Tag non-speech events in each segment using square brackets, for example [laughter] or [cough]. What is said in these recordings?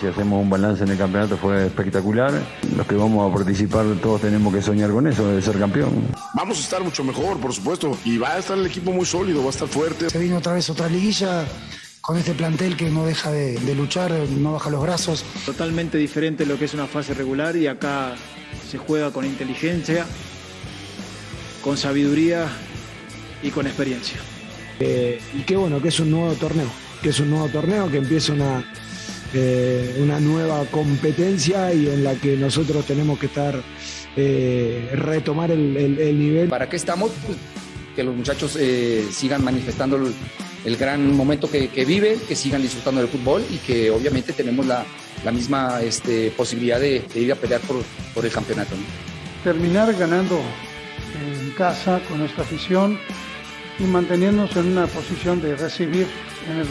Si hacemos un balance en el campeonato fue espectacular. Los que vamos a participar todos tenemos que soñar con eso, de ser campeón. Vamos a estar mucho mejor, por supuesto. Y va a estar el equipo muy sólido, va a estar fuerte. Se vino otra vez otra liguilla con este plantel que no deja de, de luchar, no baja los brazos. Totalmente diferente lo que es una fase regular y acá se juega con inteligencia, con sabiduría y con experiencia. Eh, y qué bueno que es un nuevo torneo, que es un nuevo torneo que empieza una, eh, una nueva competencia y en la que nosotros tenemos que estar, eh, retomar el, el- el nivel. ¿Para qué estamos? Pues, que los muchachos eh, sigan manifestando el, el gran momento que, que viven, que sigan disfrutando del fútbol y que obviamente tenemos la, la misma este, posibilidad de, de ir a pelear por, por el campeonato. ¿no? terminar ganando en casa con nuestra afición y manteniéndonos en una posición de recibir en el,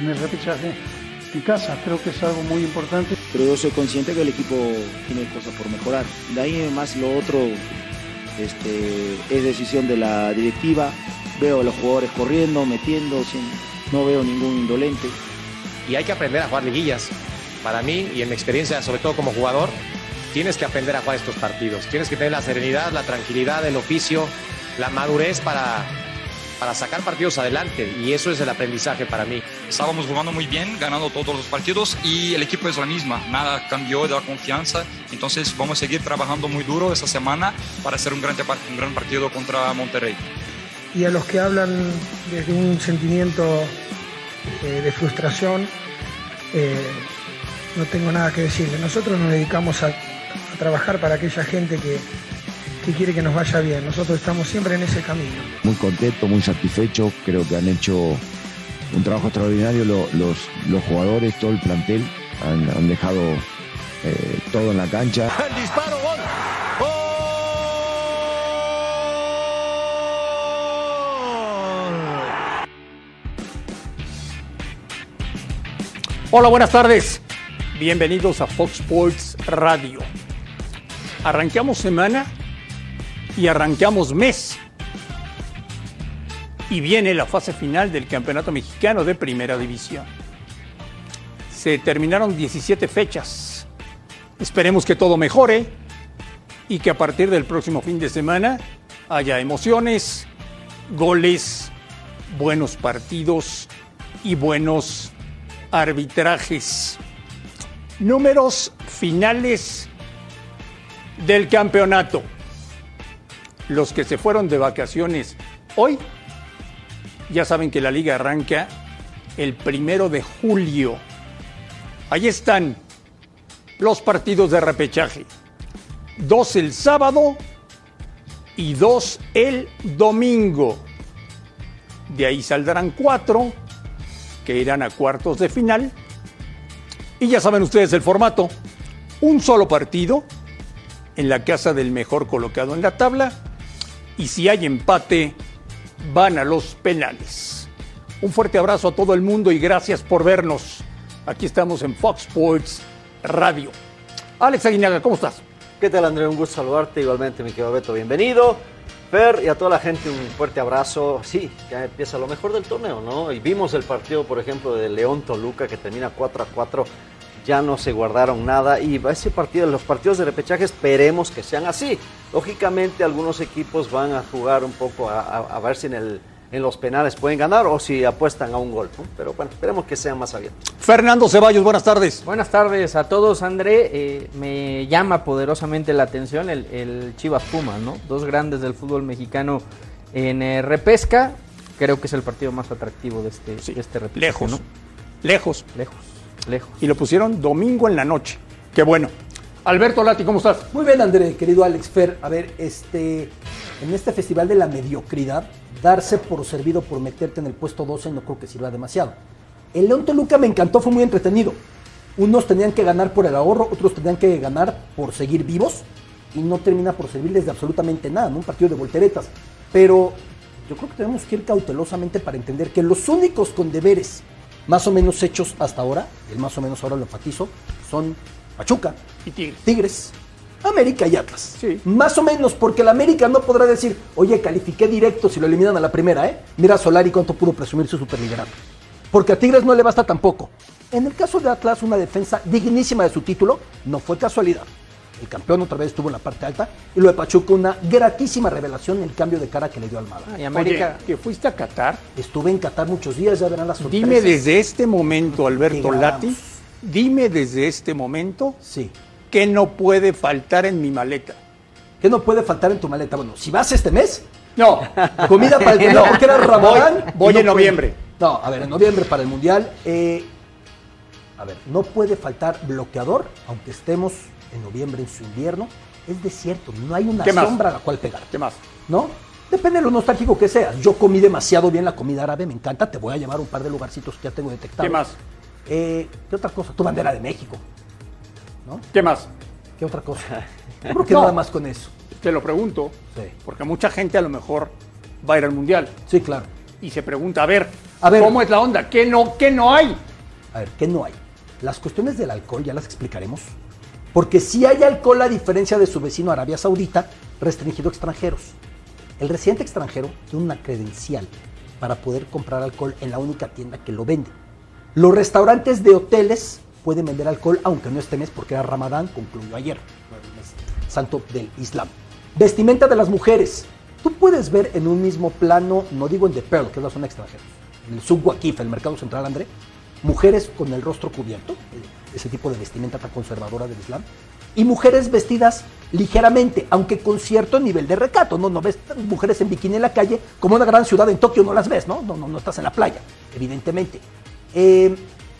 en el repechaje en casa. Creo que es algo muy importante. pero yo soy consciente que el equipo tiene cosas por mejorar. De ahí más lo otro este, es decisión de la directiva. Veo a los jugadores corriendo, metiendo, sin- no veo ningún indolente. y hay que aprender a jugar liguillas. Para mí y en mi experiencia, sobre todo como jugador, tienes que aprender a jugar estos partidos. Tienes que tener la serenidad, la tranquilidad, el oficio, la madurez para, para sacar partidos adelante. Y eso es el aprendizaje para mí. Estábamos jugando muy bien, ganando todos los partidos y el equipo es la misma, nada cambió de la confianza, entonces vamos a seguir trabajando muy duro esta semana para hacer un gran, un gran partido contra Monterrey. Y a los que hablan desde un sentimiento eh, de frustración, eh, no tengo nada que decirle. Nosotros nos dedicamos a, a trabajar para aquella gente que, que quiere que nos vaya bien. Nosotros estamos siempre en ese camino. muy contento, muy satisfecho. Creo que han hecho un trabajo extraordinario lo- los, los jugadores, todo el plantel. Han, han dejado eh, todo en la cancha. El disparo, gol. Hola, buenas tardes. Bienvenidos a Fox Sports Radio. Arrancamos semana y arrancamos mes. Y viene la fase final del Campeonato Mexicano de Primera División. Se terminaron 17 fechas. Esperemos que todo mejore y que a partir del próximo fin de semana haya emociones, goles, buenos partidos y buenos arbitrajes. Números finales del campeonato. Los que se fueron de vacaciones hoy, ya saben que la liga arranca el primero de julio. Ahí están los partidos de repechaje. Dos el sábado y dos el domingo. De ahí saldrán cuatro que irán a cuartos de final. Y ya saben ustedes el formato. Un solo partido en la casa del mejor colocado en la tabla. Y si hay empate, van a los penales. Un fuerte abrazo a todo el mundo y gracias por vernos. Aquí estamos en Fox Sports Radio. Alex Aguinaga, ¿cómo estás? ¿Qué tal, André? Un gusto saludarte. Igualmente, mi querido Beto, bienvenido. Fer y a toda la gente un fuerte abrazo. Sí, ya empieza lo mejor del torneo, ¿no? Y vimos el partido, por ejemplo, de León Toluca que termina 4 a 4. Ya no se guardaron nada y ese partido, los partidos de repechaje esperemos que sean así. Lógicamente algunos equipos van a jugar un poco a, a- a ver si en el en los penales pueden ganar o si apuestan a un gol. ¿no? Pero bueno, esperemos que sean más abiertos. Fernando Ceballos, buenas tardes. Buenas tardes a todos, André. Eh, me llama poderosamente la atención el, el Chivas Pumas, ¿no? Dos grandes del fútbol mexicano en eh, repesca. Creo que es el partido más atractivo de este, de este repechaje, Lejos. ¿no? Lejos. Lejos. Lejos. Y lo pusieron domingo en la noche. Qué bueno. Alberto Lati, ¿cómo estás? Muy bien, André, querido Alex Fer. A ver, este, en este festival de la mediocridad, darse por servido por meterte en el puesto 12 no creo que sirva demasiado. El León Toluca me encantó, fue muy entretenido. Unos tenían que ganar por el ahorro, otros tenían que ganar por seguir vivos y no termina por servirles de absolutamente nada, ¿no? Un partido de volteretas. Pero yo creo que tenemos que ir cautelosamente para entender que los únicos con deberes más o menos hechos hasta ahora, el más o menos ahora lo enfatizo, son Pachuca, y Tigres. Tigres, América y Atlas. Más o menos, porque el América no podrá decir, oye, califiqué directo si lo eliminan a la primera, ¿eh? Mira a Solari cuánto pudo presumir su superliderato. Porque a Tigres no le basta tampoco. En el caso de Atlas, una defensa dignísima de su título, no fue casualidad. El campeón otra vez estuvo en la parte alta y lo de Pachuca una gratísima revelación en el cambio de cara que le dio Almada. y América- Oye, ¿que fuiste a Qatar? Estuve en Qatar muchos días, ya verán las sorpresas. Dime desde este momento, Alberto. Lati, dime desde este momento sí. que no puede faltar en mi maleta. ¿Qué no puede faltar en tu maleta? Bueno, si vas este mes, No. [laughs] comida para el que no, [laughs] porque era Ramadán. Voy, voy y no en puede. noviembre. No, a ver, en noviembre para el Mundial. eh, a ver, no puede faltar bloqueador, aunque estemos en noviembre en su invierno. Es desierto, no hay una sombra a la cual pegar. ¿Qué más? ¿No? Depende de lo nostálgico que seas. Yo comí demasiado bien la comida árabe, me encanta. Te voy a llevar un par de lugarcitos que ya tengo detectados. ¿Qué más? Eh, ¿Qué otra cosa? Tu bandera de México. ¿No? ¿Qué más? ¿Qué otra cosa? [laughs] Yo creo que No. nada más con eso. Te lo pregunto, Sí. porque mucha gente a lo mejor va a ir al Mundial. Sí, claro. Y se pregunta, a ver, A ver. ¿cómo es la onda? ¿Qué no, qué no hay? A ver, ¿qué no hay? Las cuestiones del alcohol ya las explicaremos. Porque si hay alcohol, a diferencia de su vecino Arabia Saudita, restringido a extranjeros. El residente extranjero tiene una credencial para poder comprar alcohol en la única tienda que lo vende. Los restaurantes de hoteles pueden vender alcohol, aunque no este mes, porque era Ramadán, concluyó ayer, santo del Islam. Vestimenta de las mujeres. Tú puedes ver en un mismo plano, no digo en The Pearl, que es la zona extranjera, en el Subwakif, el mercado central, André, mujeres con el rostro cubierto, ese tipo de vestimenta tan conservadora del Islam, y mujeres vestidas ligeramente, aunque con cierto nivel de recato. No, no ves mujeres en bikini en la calle, como una gran ciudad en Tokio no las ves, ¿no? No, no, estás en la playa, evidentemente. Eh,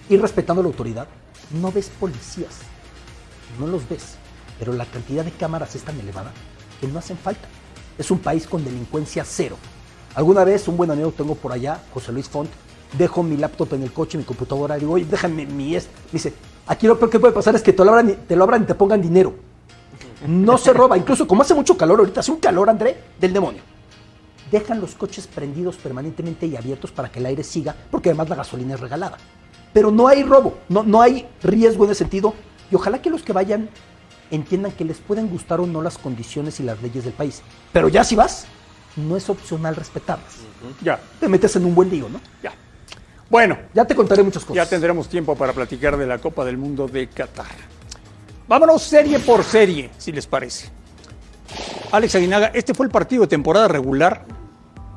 y respetando la autoridad, no ves policías, no los ves, pero la cantidad de cámaras es tan elevada que no hacen falta. Es un país con delincuencia cero. Alguna vez un buen amigo tengo por allá, José Luis Font, dejo mi laptop en el coche, mi computadora, y digo, oye, déjame mi es. Dice, aquí lo peor que puede pasar es que te lo abran, y- te lo abran y te pongan dinero. No se roba, [laughs] incluso como hace mucho calor ahorita, hace un calor, André, del demonio. Dejan los coches prendidos permanentemente y abiertos para que el aire siga, porque además la gasolina es regalada. Pero no hay robo, no, no hay riesgo en ese sentido. Y ojalá que los que vayan entiendan que les pueden gustar o no las condiciones y las leyes del país. Pero ya si vas, no es opcional respetarlas. Ya. Te metes en un buen lío, ¿no? Ya. Bueno. Ya te contaré muchas cosas. Ya tendremos tiempo para platicar de la Copa del Mundo de Qatar. Vámonos serie por serie, si les parece. Alex Aguinaga, este fue el partido de temporada regular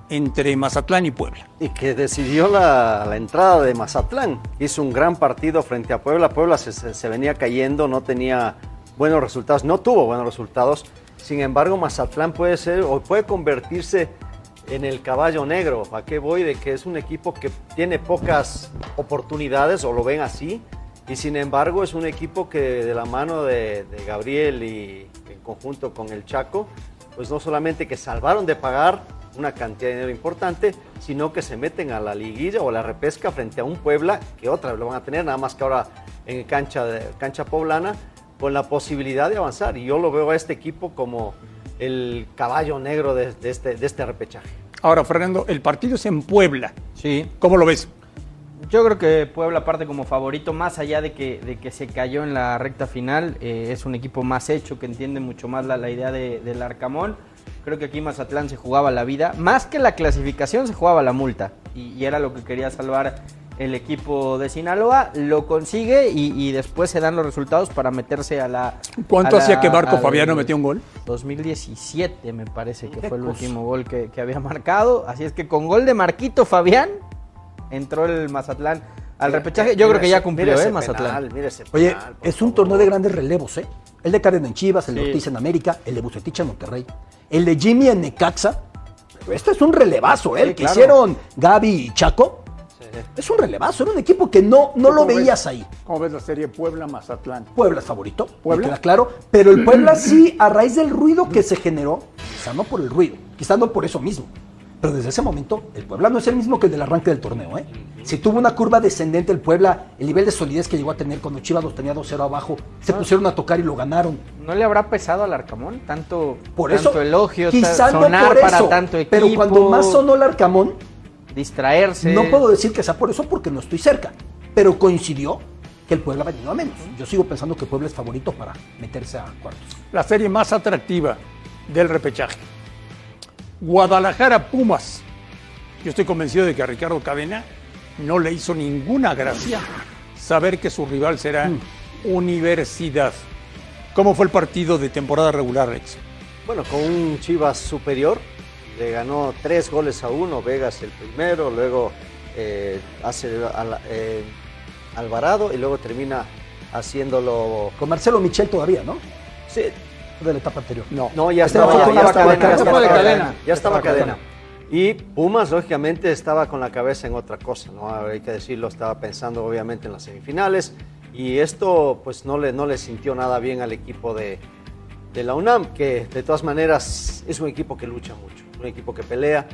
entre Mazatlán y Puebla. Y que decidió la, la entrada de Mazatlán. Hizo un gran partido frente a Puebla. Puebla se, se- se venía cayendo, no tenía buenos resultados, no tuvo buenos resultados. Sin embargo, Mazatlán puede ser o puede convertirse en el caballo negro. ¿A qué voy? De que es un equipo que tiene pocas oportunidades, o lo ven así. Y sin embargo, es un equipo que de la mano de, Gabriel y en conjunto con el Chaco, pues no solamente que salvaron de pagar una cantidad de dinero importante, sino que se meten a la liguilla o la repesca frente a un Puebla que otra lo van a tener, nada más que ahora en cancha, cancha poblana, con la posibilidad de avanzar. Y yo lo veo a este equipo como el caballo negro de, de este, de este repechaje. Ahora, Fernando, el partido es en Puebla. Sí. ¿Cómo lo ves? Yo creo que Puebla parte como favorito, más allá de que, de que se cayó en la recta final, eh, es un equipo más hecho, que entiende mucho más la, la idea de- del Arcamón. Creo que aquí Mazatlán se jugaba la vida, más que la clasificación se jugaba la multa, y, y era lo que quería salvar el equipo de Sinaloa, lo consigue y, y después se dan los resultados para meterse a la... ¿Cuánto a la- hacía que Marco Fabiano metió un gol? 2017 me parece que fue el último gol que, que había marcado. Así es que con gol de Marquito Fabián entró el Mazatlán al repechaje. Yo creo que ya cumplió, ¿eh? Mazatlán. Oye, es un torneo de grandes relevos, ¿eh? El de Karen en Chivas, el de. Ortiz en América, el de Bucetich en Monterrey, el de Jimmy en Necaxa. Pero este es un relevazo, ¿eh? Sí, el que claro. hicieron Gaby y Chaco. Es un relevazo, era un equipo que no, no lo ¿Cómo ves- veías ahí. ¿Cómo ves la serie Puebla-Mazatlán? Puebla es favorito, ¿Puebla? queda claro. Pero el Puebla sí, a raíz del ruido que se generó, quizá no por el ruido, quizá no por eso mismo. Pero desde ese momento, el Puebla no es el mismo que el del arranque del torneo, ¿eh? Si tuvo una curva descendente el Puebla, el nivel de solidez que llegó a tener cuando Chivas los tenía 2-0 abajo, se pusieron a tocar y lo ganaron. ¿No le habrá pesado al Arcamón? Tanto, Por tanto eso, elogio, quizá ta- no sonar por para eso, tanto equipo. pero cuando más sonó el Arcamón, distraerse. no puedo decir que sea por eso porque no estoy cerca, pero coincidió que el Puebla venido a menos. Yo sigo pensando que Puebla es favorito para meterse a cuartos. La serie más atractiva del repechaje. Guadalajara-Pumas. Yo estoy convencido de que a Ricardo Cadena no le hizo ninguna gracia saber que su rival será Universidad. ¿Cómo fue el partido de temporada regular, Alex? Bueno, con un Chivas superior, le ganó tres goles a uno, Vegas el primero, luego eh, hace al- eh, Alvarado y luego termina haciéndolo... Con Marcelo Michel todavía, ¿no? Sí. De la etapa anterior. No. No, ya Este estaba, ya, estaba cadena. ya estaba cadena. cadena. Ya estaba Estaba cadena. Y Pumas, lógicamente, estaba con la cabeza en otra cosa, ¿no? Hay que decirlo, estaba pensando obviamente en las semifinales. Y esto, pues, no le, no le sintió nada bien al equipo de, de la UNAM, que de todas maneras es un equipo que lucha mucho, un equipo que pelea.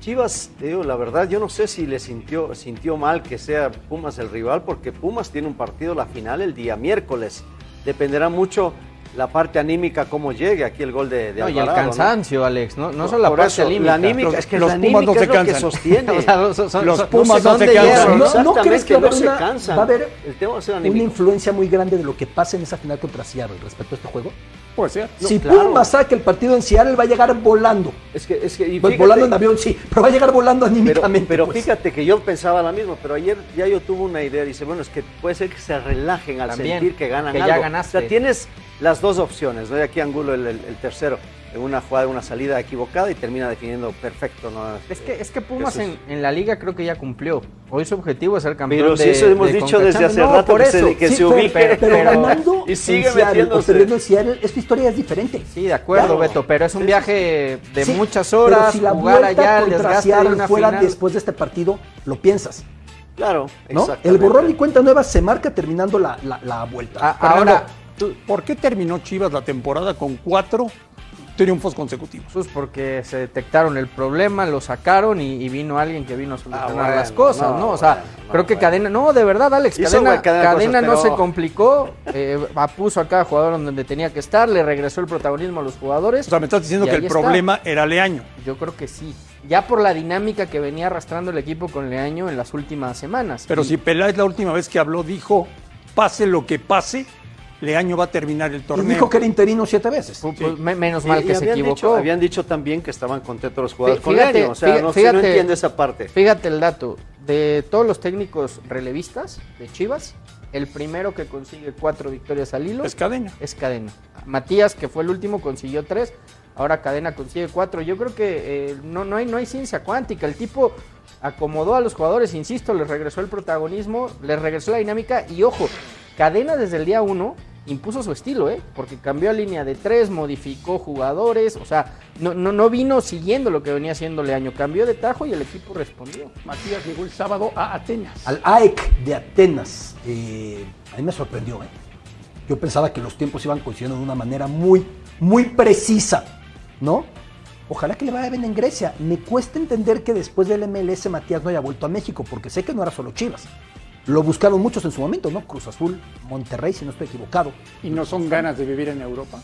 Chivas, la verdad, yo no sé si le sintió, sintió mal que sea Pumas el rival, porque Pumas tiene un partido, la final, el día miércoles. Dependerá mucho la parte anímica, cómo llegue aquí el gol de, de No, y el Alvarado, ¿no? cansancio, Alex, no, no solo la parte eso, anímica. la anímica, es que los la Pumas no se es lo que cansan. sostiene. [laughs] O sea, los- son- Los son- Pumas no se cansan. ¿No, crees que va a no haber, se una, cansan. va a haber El tema va a ser una influencia muy grande de lo que pasa en esa final contra Seattle respecto a este juego? Puede ser. si claro. Pumas saca el partido en Seattle, va a llegar volando. Es que, es que, y fíjate- volando en avión, sí, pero va a llegar volando Pero, anímicamente. pero pues. fíjate que yo pensaba la misma, pero ayer ya yo tuve una idea. Dice, bueno, es que puede ser que se relajen al También, sentir que ganan que ya algo. ganaste. O sea, tienes las dos opciones, ¿no? Y aquí Angulo el, el- el tercero, en una jugada, una salida equivocada y termina definiendo perfecto, ¿no? Es que, es que Pumas Eso es- en, en la liga creo que ya cumplió. Hoy su objetivo es ser campeón Pero de si eso hemos de dicho desde hace No, rato por que se- eso. que Sí, se pero- ubique. pero, pero pero- ganando y sigue metiéndose. Seattle, esta historia es diferente. Sí, de acuerdo, Claro. Beto, pero es un viaje de Sí, muchas pero horas, si la jugar vuelta allá, el desgaste de una fuera final. después de este partido, lo piensas. Claro, ¿no? El borrón y cuenta nueva se marca terminando la, la- la vuelta. Ah, Fernando, ahora, ¿por qué terminó Chivas la temporada con cuatro triunfos consecutivos? pues porque se detectaron el problema, lo sacaron y, y vino alguien que vino a solucionar Ah, bueno, las cosas, ¿no? no, O sea, bueno, no, creo que bueno. Cadena, no, de verdad, Alex, Hizo, Cadena, Cadena Cadena cosas, no pero- se complicó, eh, puso a cada jugador donde tenía que estar, le regresó el protagonismo a los jugadores. O sea, me estás diciendo que el está. problema era Leaño. Yo creo que sí. Ya por la dinámica que venía arrastrando el equipo con Leaño en las últimas semanas. Pero Y- si Peláez la última vez que habló dijo, pase lo que pase, Leaño va a terminar el y torneo. dijo que era interino siete veces. Pues, pues, me- menos Y- mal y que se habían equivocó. Dicho, habían dicho también que estaban contentos los jugadores Fí- con fíjate, Leaño. O sea, no, fíjate- no entiendo esa parte. Fíjate el dato, de todos los técnicos relevistas de Chivas, el primero que consigue cuatro victorias al hilo Es cadena. es Cadena. Matías, que fue el último, consiguió tres, ahora Cadena consigue cuatro. Yo creo que eh, no, no, hay, no hay ciencia cuántica, el tipo acomodó a los jugadores, insisto, les regresó el protagonismo, les regresó la dinámica y ojo, Cadena desde el día uno impuso su estilo, ¿eh? porque cambió a línea de tres, modificó jugadores, o sea, no, no, no vino siguiendo lo que venía haciendo Leaño, cambió de tajo y el equipo respondió. Matías llegó el sábado a Atenas. Al AEC de Atenas. eh, a mí me sorprendió, ¿eh? Yo pensaba que los tiempos iban coincidiendo de una manera muy, muy precisa, ¿no? Ojalá que le vaya bien en Grecia. Me cuesta entender que después del MLS Matías no haya vuelto a México, porque sé que no era solo Chivas. Lo buscaron muchos en su momento, ¿no? Cruz Azul, Monterrey, si no estoy equivocado. Y no son ganas de vivir en Europa.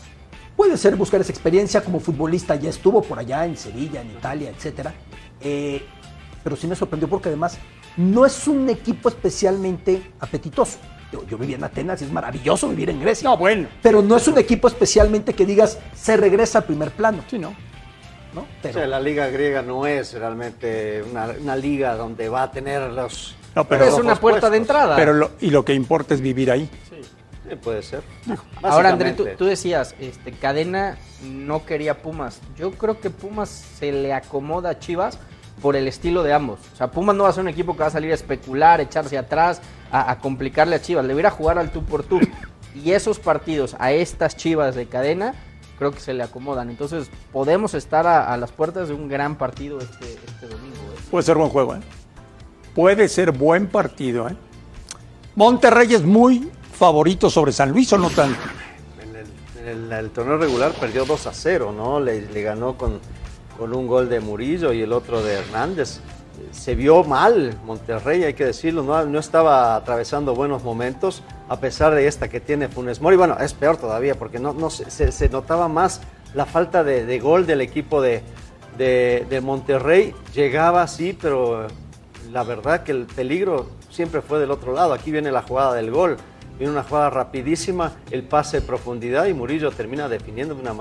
Puede ser buscar esa experiencia como futbolista, ya estuvo por allá en Sevilla, en Italia, etcétera. Eh, pero sí me sorprendió porque además no es un equipo especialmente apetitoso. Yo, yo viví en Atenas y es maravilloso vivir en Grecia. No, bueno. Pero no es un equipo especialmente que digas se regresa al primer plano. Sí, no. ¿no? O sea, la liga griega no es realmente una, una liga donde va a tener los, No, Pero es una puerta de entrada. Pero lo- y lo que importa es vivir ahí. Sí, puede ser. Ahora, André, tú, decías, este, Cadena no quería Pumas. Yo creo que Pumas se le acomoda a Chivas por el estilo de ambos. O sea, Pumas no va a ser un equipo que va a salir a especular, echarse atrás, a, a complicarle a Chivas. Le voy a ir a jugar al tú por tú. Y esos partidos a estas Chivas de Cadena, creo que se le acomodan. Entonces, podemos estar a, a las puertas de un gran partido este, este domingo. ¿eh? Puede ser buen juego, ¿eh? Puede ser buen partido, ¿eh? Monterrey es muy favorito sobre San Luis o no tanto. En el, torneo regular perdió 2 a 0, ¿no? Le, ganó con, con un gol de Murillo y el otro de Hernández. Se vio mal Monterrey, hay que decirlo, no, no estaba atravesando buenos momentos, a pesar de esta que tiene Funes Mori. Bueno, es peor todavía, porque no, no se, se- se notaba más la falta de, de gol del equipo de, de, de Monterrey. Llegaba sí, pero la verdad que el peligro siempre fue del otro lado. Aquí viene la jugada del gol. Viene una jugada rapidísima, el pase de profundidad y Murillo termina definiendo de una,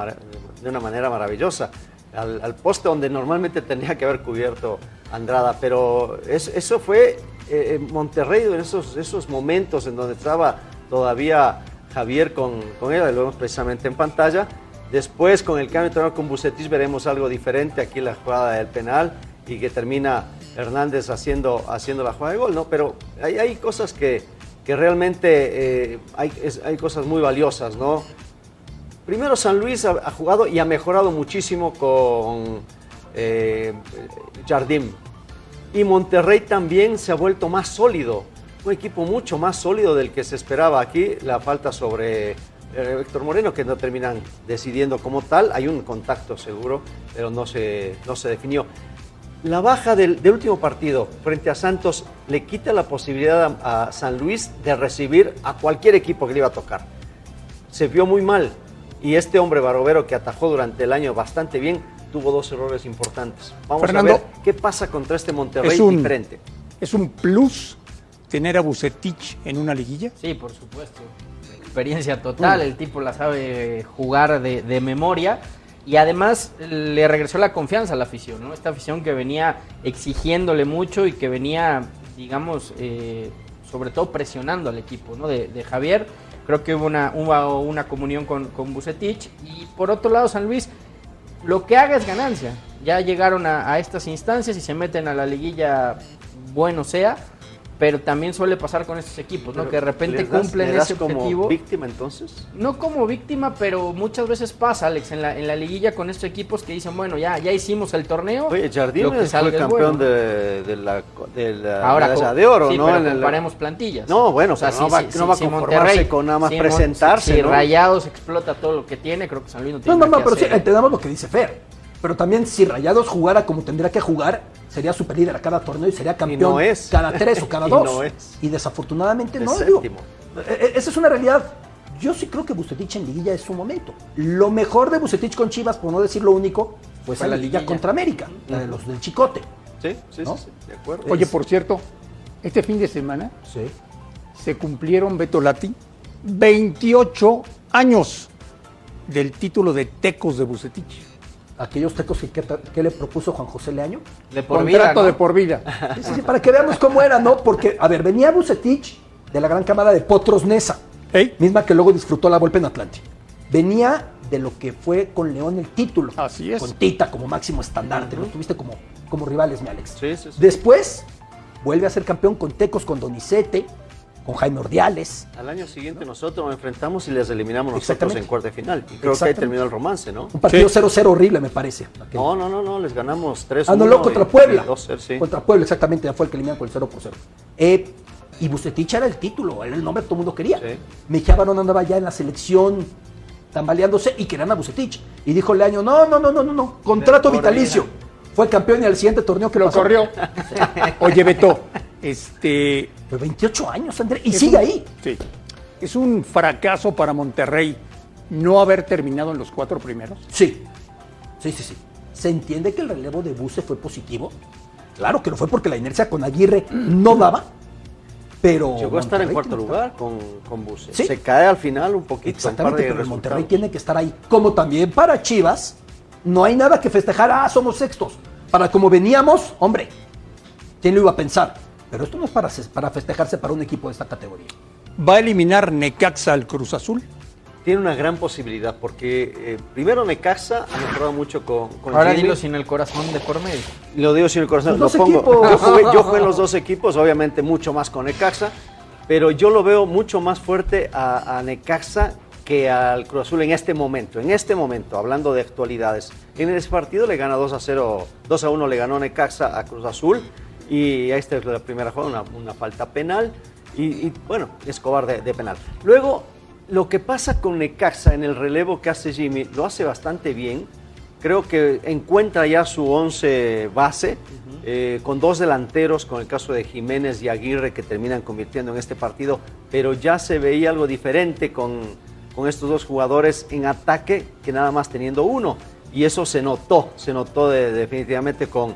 de una manera maravillosa. Al, poste donde normalmente tenía que haber cubierto Andrada. Pero es- eso fue eh, en Monterrey en esos, esos momentos en donde estaba todavía Javier con, con él, lo vemos precisamente en pantalla. Después, con el cambio de entrenador con Bucetich, veremos algo diferente. Aquí la jugada del penal y que termina Hernández haciendo, haciendo la jugada de gol, ¿no? Pero hay, hay cosas que, que realmente eh, hay, hay cosas muy valiosas, ¿no? Primero, San Luis ha, ha jugado y ha mejorado muchísimo con eh, Jardim. Y Monterrey también se ha vuelto más sólido. Un equipo mucho más sólido del que se esperaba aquí. La falta sobre eh, Héctor Moreno, que no terminan decidiendo como tal. Hay un contacto seguro, pero no se, no se definió. La baja del, del último partido frente a Santos le quita la posibilidad a, a San Luis de recibir a cualquier equipo que le iba a tocar. Se vio muy mal. Y este hombre Barovero que atajó durante el año bastante bien, tuvo dos errores importantes. Vamos Fernando, a ver qué pasa contra este Monterrey es un, diferente. ¿Es un plus tener a Bucetich en una liguilla? Sí, por supuesto. Experiencia total, el tipo la sabe jugar de, de memoria. Y además le regresó la confianza a la afición, ¿no? Esta afición que venía exigiéndole mucho y que venía, digamos, eh, sobre todo presionando al equipo, ¿no? De, Javier. Creo que hubo una, una comunión con, con Bucetich. Y por otro lado, San Luis, lo que haga es ganancia. Ya llegaron a estas instancias y se meten a la liguilla, bueno sea. Pero también suele pasar con estos equipos, ¿no? Pero, que de repente ¿le das- cumplen ese como objetivo. víctima entonces? No como víctima, pero muchas veces pasa, Alex, en la, en la liguilla con estos equipos que dicen, bueno, ya, ya hicimos el torneo. Oye, que fue campeón bueno". de, de la, de la Ahora de oro, sí, ¿no? pero comparemos plantillas. No, bueno, O sea, no si- va, no va a conformarse Monterrey- con nada más presentarse, Si ¿no? Rayados explota todo lo que tiene, creo que San Luis no No, tiene no, nada no, que pero sí, hacer, ¿eh? entendamos lo que dice Fer. Pero también si Rayados jugara como tendría que jugar, sería superlíder a cada torneo y sería campeón no es. cada tres o cada [laughs] Y dos. no es. Y desafortunadamente Es no. digo, séptimo. eh, eh, esa es una realidad. Yo sí creo que Bucetich en liguilla es su momento. Lo mejor de Bucetich con Chivas, por no decir lo único, fue Fue la la liguilla liguilla. contra América, la de los del Chicote. Sí, sí, ¿No? sí, sí, de acuerdo. Oye, por cierto, este fin de semana Sí. se cumplieron, Beto Lati, 28 años del título de Tecos de Bucetich. Aquellos tecos que, que, que le propuso Juan José Leaño. De por Contrato vida, ¿no? de por vida. Sí, sí, sí, para que veamos cómo era, ¿no? Porque, a ver, venía Bucetich de la gran cámara de Potros Nesa, ¿Eh? misma que luego disfrutó la golpe en Atlante. Venía de lo que fue con León el título. Así es. Con Tita como máximo estandarte, lo tuviste como, como rivales, mi Alex. Sí, sí, sí. Después, vuelve a ser campeón con Tecos, con Donizete, con Jaime Ordiales. Al año siguiente nosotros nos enfrentamos y les eliminamos nosotros Exactamente. en cuarta de final. Y creo que ahí terminó el romance, ¿no? Un partido Sí. 0-0 horrible, me parece. aquel. No, no, no, no, les ganamos 3 Ah, no, no, contra Puebla. 2 sí. Contra Puebla, exactamente, ya fue el que eliminan con el 0 por 0. Eh, y Bucetich era el título, era el nombre que todo el mundo quería. Sí. Mejía Barón andaba ya en la selección tambaleándose y querían a Bucetich. Y dijo Leaño, no, no, no, no, no, no, contrato por vitalicio. Fue campeón y al siguiente torneo que Lo pasó. corrió. [laughs] Oye, Beto, este. Pero 28 años, André, y sigue un- ahí. Sí. Es un fracaso para Monterrey no haber terminado en los cuatro primeros. Sí, sí, sí, sí. ¿Se entiende que el relevo de Buce fue positivo? Claro que lo fue porque la inercia con Aguirre no daba, pero... Llegó a estar en cuarto lugar con, con Buse. Sí. Se cae al final un poquito. un par Exactamente, de pero el Monterrey tiene que estar ahí. Como también para Chivas, no hay nada que festejar, ah, somos sextos. Para como veníamos, hombre, ¿quién lo iba a pensar? Pero esto no es para, para festejarse para un equipo de esta categoría. ¿Va a eliminar Necaxa al Cruz Azul? Tiene una gran posibilidad porque eh, primero Necaxa ha mejorado mucho con, con Ahora Jimmy. dilo sin el corazón de por medio. Lo digo sin el corazón. Los Lo dos pongo. equipos. Yo, jugué, yo jugué en los dos equipos, obviamente mucho más con Necaxa, pero yo lo veo mucho más fuerte a, a Necaxa que al Cruz Azul en este momento. En este momento, hablando de actualidades. En ese partido le gana 2 a 0, 2 a 1 le ganó Necaxa a Cruz Azul y ahí está la primera jugada, una, una falta penal y, y, bueno, Escobar de, de penal. Luego, lo que pasa con Necaxa en el relevo que hace Jimmy, lo hace bastante bien. Creo que encuentra ya su 11 base, eh, con dos delanteros, con el caso de Jiménez y Aguirre, que terminan convirtiendo en este partido, pero ya se veía algo diferente con, con estos dos jugadores en ataque que nada más teniendo uno. Y eso se notó, se notó de- definitivamente con,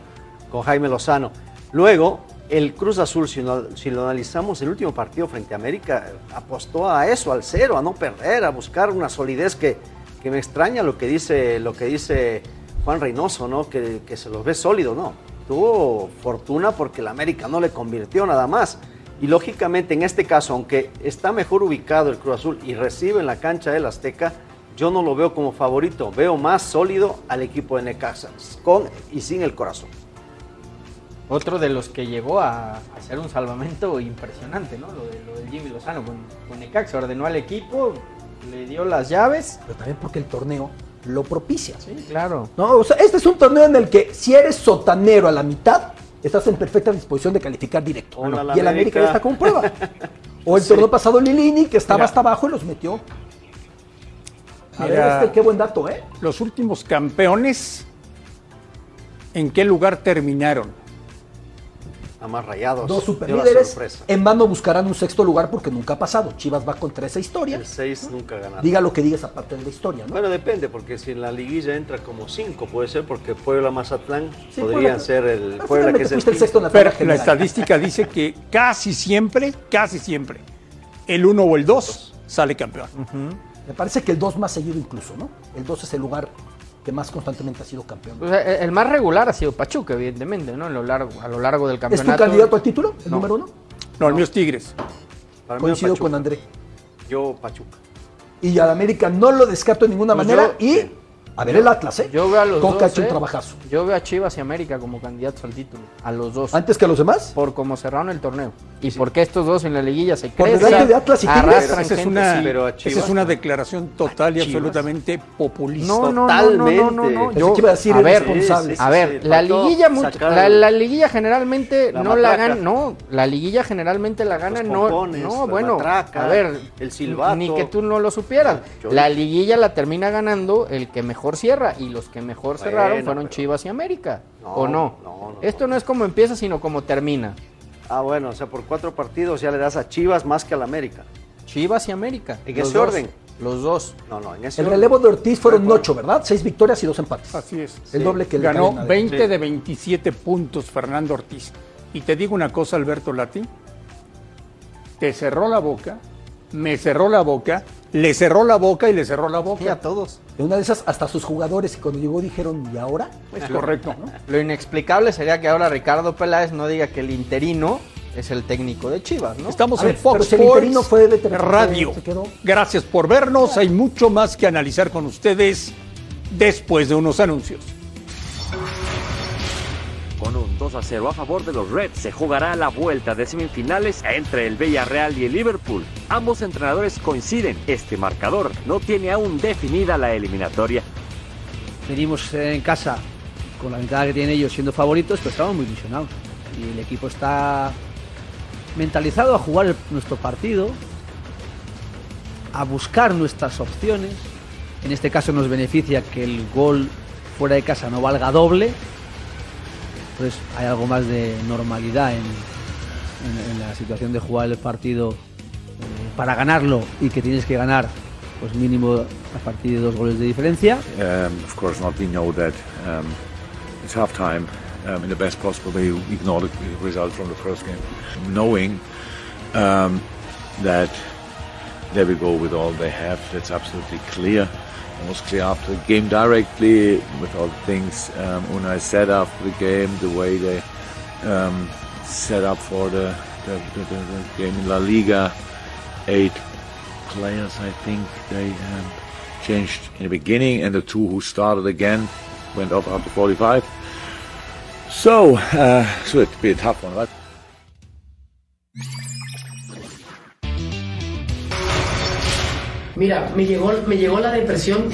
con Jaime Lozano. Luego, el Cruz Azul, si, lo analizamos, el último partido frente a América apostó a eso, al cero, a no perder, a buscar una solidez que, que me extraña lo que dice, lo que dice Juan Reynoso, ¿no? Que, que se los ve sólido, ¿no? Tuvo fortuna porque el América no le convirtió nada más. Y lógicamente en este caso, aunque está mejor ubicado el Cruz Azul y recibe en la cancha del Azteca, yo no lo veo como favorito. Veo más sólido al equipo de Necaxa, con y sin el corazón. Otro de los que llegó a, hacer un salvamento impresionante, ¿no? Lo de, lo de Jimmy Lozano con, con Necaxa. Ordenó al equipo, le dio las llaves. Pero también porque el torneo lo propicia. Sí, claro. No, o sea, este es un torneo en el que si eres sotanero a la mitad, estás en perfecta disposición de calificar directo. Hola, la y el América ya está con prueba. [laughs] O el Sí. torneo pasado Lilini, que estaba Mira. hasta abajo y los metió. A ver, este, qué buen dato, ¿eh? Los últimos campeones, ¿en qué lugar terminaron? Nada más rayados. Dos superlíderes. En vano buscarán un sexto lugar porque nunca ha pasado. Chivas va contra esa historia. El 6 nunca ganaron. Diga lo que diga esa parte de la historia, ¿no? Bueno, depende, porque si en la liguilla entra como 5, puede ser, porque Puebla Mazatlán Sí, podrían Puebla- ser el Puebla que es el el sexto en la Pero la estadística dice que casi siempre, casi siempre, el 1 o el 2 sale campeón. Me parece que el 2 más seguido incluso, ¿no? El 2 es el lugar que más constantemente ha sido campeón. O sea, el más regular ha sido Pachuca, evidentemente, ¿no? A lo largo, a lo largo del ¿Es campeonato. tu candidato al título? ¿El No. número uno? No, el mío es Tigres. Para mí Coincido con André. Yo, Pachuca. Y al América no lo descarto de ninguna Pues manera. yo- y a ver el Atlas, ¿eh? Yo veo a los Coca dos. ha hecho un ¿eh? trabajazo. Yo veo a Chivas y América como candidatos al título. A los dos. ¿Antes que a los demás? Por cómo cerraron el torneo. Y porque estos dos en la liguilla se Por crecen. delante de Atlas y Tigres. Esa es una, sí. pero a esa Chivas es una declaración total y Chivas. absolutamente populista. No, no, no, no, no, no, no. Yo- que iba a decir a ver, irresponsable. Sí, sí, a sí, ver, sí, la liguilla, mucho- la, el- la liguilla generalmente La no la ganan, no, la liguilla generalmente la ganan, no, pompones, no, la bueno, matraca, a ver, el silbato. ni que tú no lo supieras. La liguilla la termina ganando el que mejor cierra y los que mejor cerraron fueron pero- Chivas y América, No, ¿o no? no, no, Esto no es como empieza, sino como termina. Ah, bueno, o sea, por cuatro partidos ya le das a Chivas más que al América. Chivas y América. ¿En ese dos, orden? Los dos. No, no, en ese El orden. relevo de Ortiz fueron. 8, ¿verdad? 6 victorias y 2 empates. Así es. El doble que Ganó de- 20 Sí. de 27 puntos Fernando Ortiz. Y te digo una cosa, Alberto Lati. Te cerró la boca, me cerró la boca, le cerró la boca y le cerró la boca. A todos. En una de esas, hasta sus jugadores, y cuando llegó dijeron, ¿y ahora? Es correcto. Lo inexplicable sería que ahora Ricardo Peláez no diga que el interino es el técnico de Chivas, ¿no? Estamos A ver, en Fox Sports fue veterano, Radio. se quedó. Gracias por vernos. Hay mucho más que analizar con ustedes después de unos anuncios. Con un 2 a 0 a favor de los Reds se jugará la vuelta de semifinales entre el Villarreal y el Liverpool. Ambos entrenadores coinciden, este marcador no tiene aún definida la eliminatoria. venimos en casa con la ventaja que tienen ellos siendo favoritos, pero estamos muy ilusionados. Y el equipo está mentalizado a jugar nuestro partido, a buscar nuestras opciones. En este caso nos beneficia que el gol fuera de casa no valga doble. Entonces hay algo más de normalidad en, en- en la situación de jugar el partido eh, para ganarlo y que tienes que ganar pues mínimo a partir de dos goles de diferencia. Um, of course not. We know that um, it's half time. Um, in the best possible way, we ignore the result from the first game, knowing um, that they will go with all they have. That's absolutely clear. Clear after the game directly with all the things um, Unai said after the game, the way they um, set up for the, the, the, the, the game in La Liga. Eight players, I think, they um, changed in the beginning, and the two who started again went off after 45. So, uh, so it'd be a tough one, right? Mira, me llegó, me llegó la depresión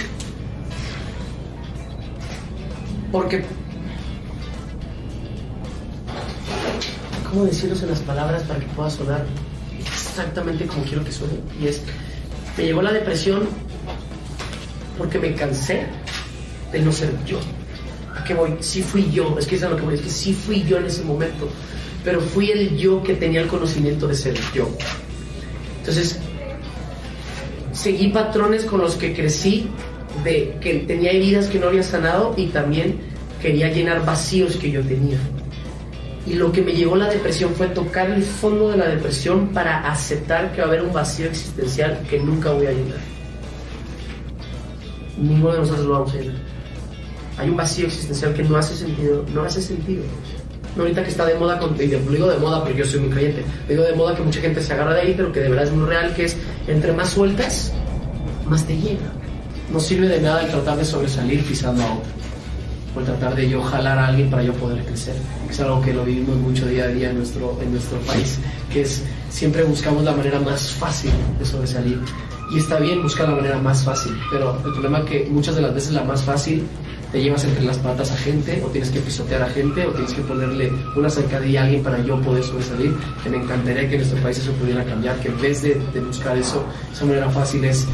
porque... ¿Cómo decirlos en las palabras para que pueda sonar exactamente como quiero que suene? Y es, me llegó la depresión porque me cansé de no ser yo. ¿A qué voy? Sí fui yo, es que es lo que voy, es que sí fui yo en ese momento, pero fui el yo que tenía el conocimiento de ser yo. Entonces, seguí patrones con los que crecí, de que tenía heridas que no había sanado y también quería llenar vacíos que yo tenía. Y lo que me llevó la depresión fue tocar el fondo de la depresión para aceptar que va a haber un vacío existencial que nunca voy a llenar. Ninguno de nosotros lo vamos a llenar. Hay un vacío existencial que no hace sentido, no hace sentido. Ahorita que está de moda, y lo digo de moda porque yo soy muy creyente, digo de moda que mucha gente se agarra de ahí, pero que de verdad es muy real, que es entre más sueltas, más te llega. No sirve de nada el tratar de sobresalir pisando a otro, o el tratar de yo jalar a alguien para yo poder crecer, es algo que lo vivimos mucho día a día en nuestro, en nuestro país, que es siempre buscamos la manera más fácil de sobresalir. Y está bien buscar la manera más fácil, pero el problema es que muchas de las veces la más fácil te llevas entre las patas a gente, o tienes que pisotear a gente, o tienes que ponerle una zancadilla a alguien para yo poder sobresalir. Que me encantaría que en nuestro país eso pudiera cambiar, que en vez de, buscar eso, esa manera fácil es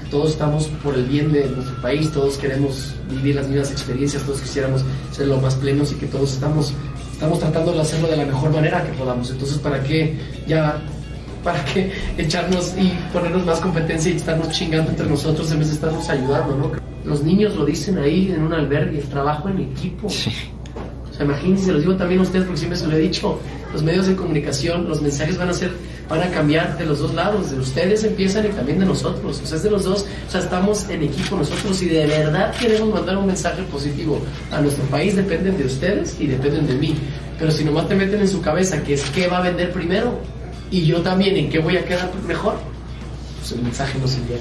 que todos estamos por el bien de nuestro país, todos queremos vivir las mismas experiencias, todos quisiéramos ser lo más plenos y que todos estamos, estamos tratando de hacerlo de la mejor manera que podamos. Entonces, ¿para qué ya para que echarnos y ponernos más competencia y estarnos chingando entre nosotros en vez de estarnos ayudando, ¿no? Los niños lo dicen ahí en un albergue, el trabajo en equipo. O sea, imagínense, se los digo también a ustedes porque siempre se lo he dicho, los medios de comunicación, los mensajes van a ser, van a cambiar de los dos lados, de ustedes empiezan y también de nosotros, o sea, es de los dos, o sea, estamos en equipo nosotros y de verdad queremos mandar un mensaje positivo a nuestro país, dependen de ustedes y dependen de mí, pero si nomás te meten en su cabeza que es qué va a vender primero y yo también en qué voy a quedar mejor, pues el mensaje no se llega.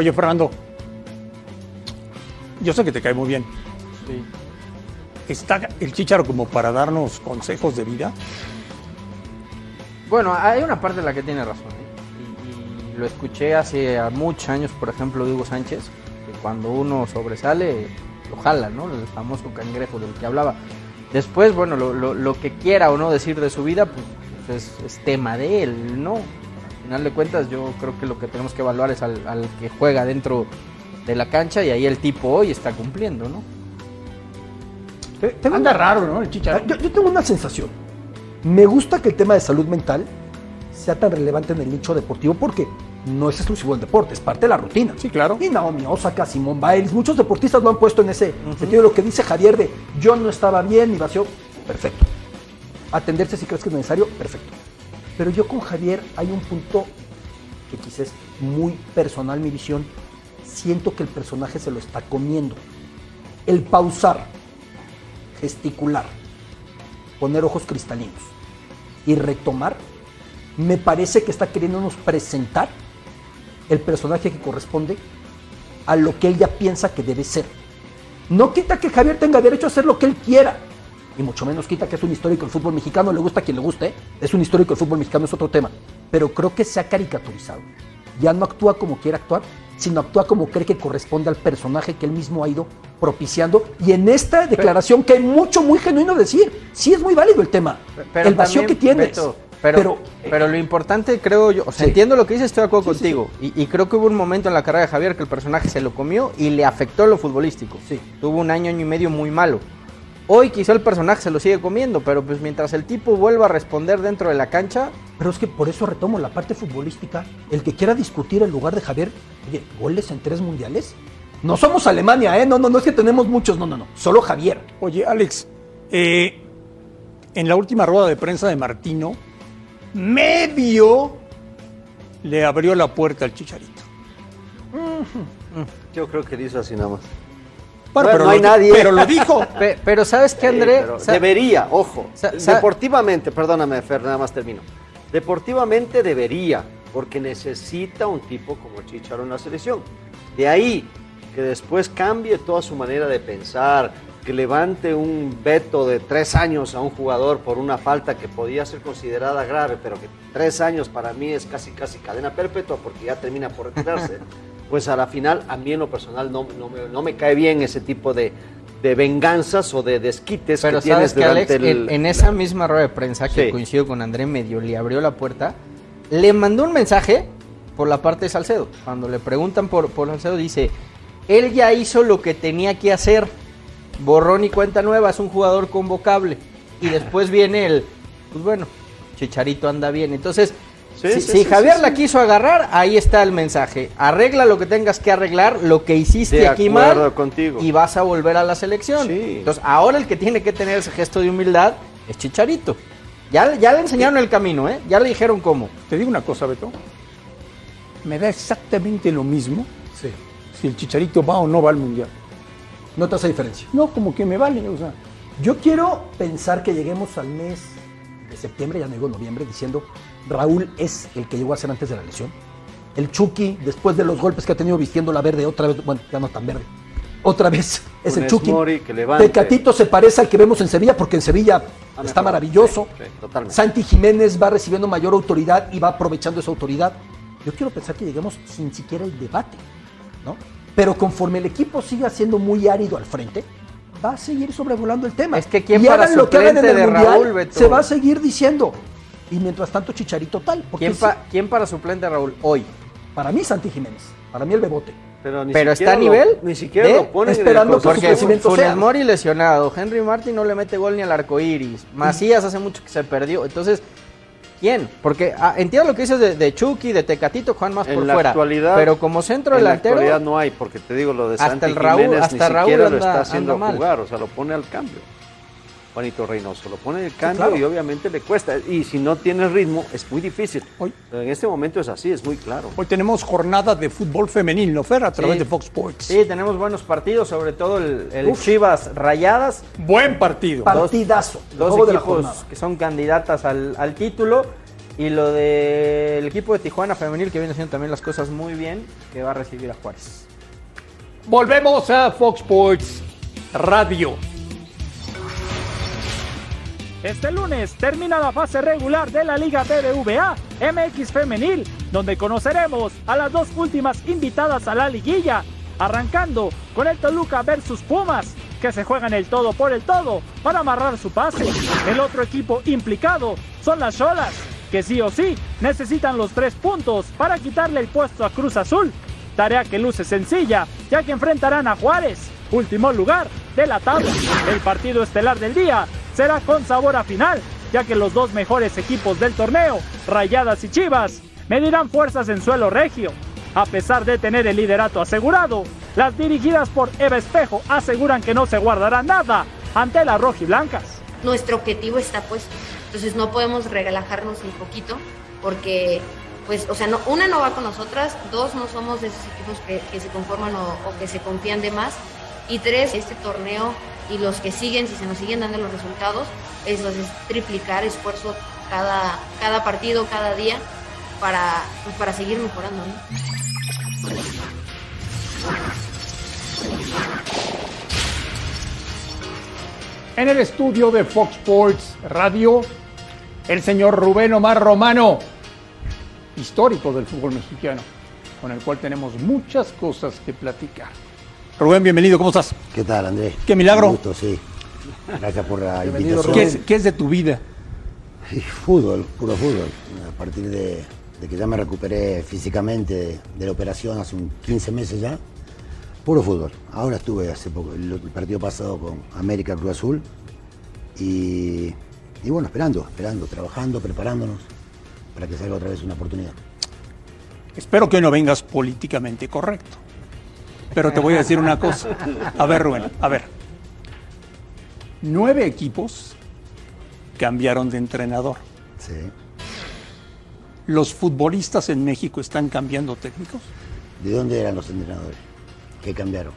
Oye, Fernando, yo sé que te cae muy bien. ¿Está el chicharo como para darnos consejos de vida? Bueno, hay una parte en la que tiene razón. ¿eh? Y, y lo escuché hace muchos años, por ejemplo, de Hugo Sánchez, que cuando uno sobresale, lo jala, ¿no? El famoso cangrejo del que hablaba. Después, bueno, lo, lo, lo que quiera o no decir de su vida, pues, es, es, tema de él, ¿no? Al final de cuentas, yo creo que lo que tenemos que evaluar es al, al que juega dentro de la cancha y ahí el tipo hoy está cumpliendo, ¿no? Tengo Anda raro, ¿no? El. Yo, yo tengo una sensación. Me gusta que el tema de salud mental sea tan relevante en el nicho deportivo porque no es exclusivo del deporte, es parte de la rutina. Sí, claro. Y Naomi Osaka, Simón Biles, muchos deportistas lo han puesto en ese sentido. Lo que dice Javier de yo no estaba bien, mi vacío, perfecto. Atenderse si crees que es necesario, perfecto. Pero yo con Javier hay un punto que quizás es muy personal mi visión. Siento que el personaje se lo está comiendo. El pausar, gesticular, poner ojos cristalinos y retomar, me parece que está queriéndonos presentar el personaje que corresponde a lo que él ya piensa que debe ser. No quita que Javier tenga derecho a hacer lo que él quiera, y mucho menos quita que es un histórico del fútbol mexicano, le gusta a quien le guste, es un histórico del fútbol mexicano, es otro tema, pero creo que se ha caricaturizado. Ya no actúa como quiere actuar, sino actúa como cree que corresponde al personaje que él mismo ha ido propiciando. Y en esta declaración, que hay mucho muy genuino decir, sí es muy válido el tema, Pero el vacío también, que tienes. Beto, pero, pero, lo importante creo yo, o sea, Sí. entiendo lo que dices, estoy de acuerdo Sí, sí, contigo. Y, y creo que hubo un momento en la carrera de Javier que el personaje se lo comió y le afectó lo futbolístico. Tuvo un año, año y medio muy malo. Hoy quizá el personaje se lo sigue comiendo, pero pues mientras el tipo vuelva a responder dentro de la cancha, Pero es que por eso retomo la parte futbolística. El que quiera discutir el lugar de Javier, oye, goles en tres mundiales. No somos Alemania, ¿eh? No, no, no es que tenemos muchos, no, no, no. Solo Javier. Oye, Alex, eh, en la última rueda de prensa de Martino, medio le abrió la puerta al chicharito. Yo creo que dice así nada más. Bueno, pero no hay lo di- nadie. pero lo [laughs] dijo. Pe- pero ¿sabes qué, André? debería, ojo. Sa- Deportivamente, perdóname, Fer, nada más termino. Deportivamente debería, porque necesita un tipo como Chicharo en la selección. De ahí que después cambie toda su manera de pensar, que levante un veto de tres años a un jugador por una falta que podía ser considerada grave, pero que tres años para mí es casi casi cadena perpetua porque ya termina por retirarse. [laughs] pues a la final, a mí en lo personal no, no me, no me cae bien ese tipo de, de venganzas o de desquites Pero que tienes que Alex, durante el... en, en esa misma rueda de prensa que Sí. coincido con André, medio le abrió la puerta, le mandó un mensaje por la parte de Salcedo. Cuando le preguntan por, por Salcedo, dice, él ya hizo lo que tenía que hacer. Borrón y cuenta nueva, es un jugador convocable. Y después viene el, pues bueno, Chicharito anda bien. Entonces, Sí, si, sí, si sí, Javier sí, la quiso agarrar, ahí está el mensaje. Arregla lo que tengas que arreglar, lo que hiciste De aquí acuerdo mal. contigo. Y vas a volver a la selección. Entonces, ahora el que tiene que tener ese gesto de humildad es Chicharito. Ya, ya le enseñaron el camino, ¿eh? Ya le dijeron cómo. Te digo una cosa, Beto. Me da exactamente lo mismo si el Chicharito va o no va al Mundial. No te hace diferencia. No, como que me vale, o sea. Yo quiero pensar que lleguemos al mes de septiembre, ya no digo noviembre, diciendo Raúl es el que llegó a ser antes de la lesión. El Chucky, después de los golpes que ha tenido vistiendo la verde otra vez, bueno, ya no tan verde, otra vez [laughs] es el Chucky. Mori, que. Tecatito se parece al que vemos en Sevilla, porque en Sevilla está maravilloso. Sí. Santi Jiménez va recibiendo mayor autoridad y va aprovechando esa autoridad. Yo quiero pensar que lleguemos sin siquiera el debate, ¿no? Pero conforme el equipo siga siendo muy árido al frente, va a seguir sobrevolando el tema. Es que quién y para hagan lo que hagan en el de mundial, Raúl, se va a seguir diciendo. Y mientras tanto, Chicharito tal. Porque ¿Quién, sí, pa- quién para suplente Raúl hoy? para mí, Santi Jiménez. Para mí, el bebote. Pero, ni Pero está a lo- nivel. ni siquiera de- lo ponen en el esperando que Porque Funes sea. Mori lesionado, Henry Martin no le mete gol ni al arco iris, Macías hace mucho que se perdió. Entonces, ¿quién? Porque ah, entiendo lo que dices de, de Chucky, de Tecatito, Juan más En por la fuera. actualidad, pero como centro en la delantero. actualidad no hay, porque te digo, lo de Hasta Santi el Raúl- Jiménez hasta ni Raúl siquiera lo está haciendo jugar, o sea, lo pone al cambio. Juanito Reynoso lo pone el cambio claro. y obviamente le cuesta. Y si no tiene ritmo, es muy difícil. Pero en este momento es así, es muy claro. Hoy tenemos jornada de fútbol femenil, ¿no, Fer? A través Sí. de Fox Sports. Sí, tenemos buenos partidos, sobre todo el. Chivas Rayadas. Buen partido. Partidazo. Dos equipos que son candidatas al, al título. Y lo del equipo de Tijuana Femenil, que viene haciendo también las cosas muy bien, que va a recibir a Juárez. Volvemos a Fox Sports Radio. Este lunes termina la fase regular de la Liga BBVA MX Femenil, donde conoceremos a las dos últimas invitadas a la liguilla, arrancando con el Toluca versus Pumas, que se juegan el todo por el todo para amarrar su pase. El otro equipo implicado son las Cholas, que sí o sí necesitan los tres puntos para quitarle el puesto a Cruz Azul. Tarea que luce sencilla, ya que enfrentarán a Juárez, último lugar de la tabla. El partido estelar del día será con sabor a final, ya que los dos mejores equipos del torneo, Rayadas y Chivas, medirán fuerzas en suelo regio. A pesar de tener el liderato asegurado, las dirigidas por Eva Espejo aseguran que no se guardará nada ante las rojiblancas. nuestro objetivo está puesto. Entonces no podemos relajarnos ni poquito porque, pues, o sea, no, una no va con nosotras, dos no somos de esos equipos que, se conforman o que se confían de más y tres, este torneo y los que siguen, si se nos siguen dando los resultados, es, triplicar esfuerzo cada, cada partido, cada día para, pues, para seguir mejorando. En el estudio de Fox Sports Radio, el señor Rubén Omar Romano, histórico del fútbol mexicano, con el cual tenemos muchas cosas que platicar. Rubén, bienvenido, ¿cómo estás? ¿Qué tal, Andrés? Qué milagro. Un gusto, sí. Gracias por la Bienvenido, invitación. ¿Qué es, qué es de tu vida? Fútbol, puro fútbol. A partir de, de que ya me recuperé físicamente de, de la operación hace un 15 meses ya, puro fútbol. Ahora estuve hace poco, el, el partido pasado con América Cruz Azul y, y bueno, esperando, esperando, trabajando, preparándonos para que salga otra vez una oportunidad. Espero que no vengas políticamente correcto. Pero te voy a decir una cosa. A ver, Rubén, a ver. Nueve equipos cambiaron de entrenador. Sí. ¿Los futbolistas en México están cambiando técnicos? ¿De dónde eran los entrenadores? ¿Qué cambiaron?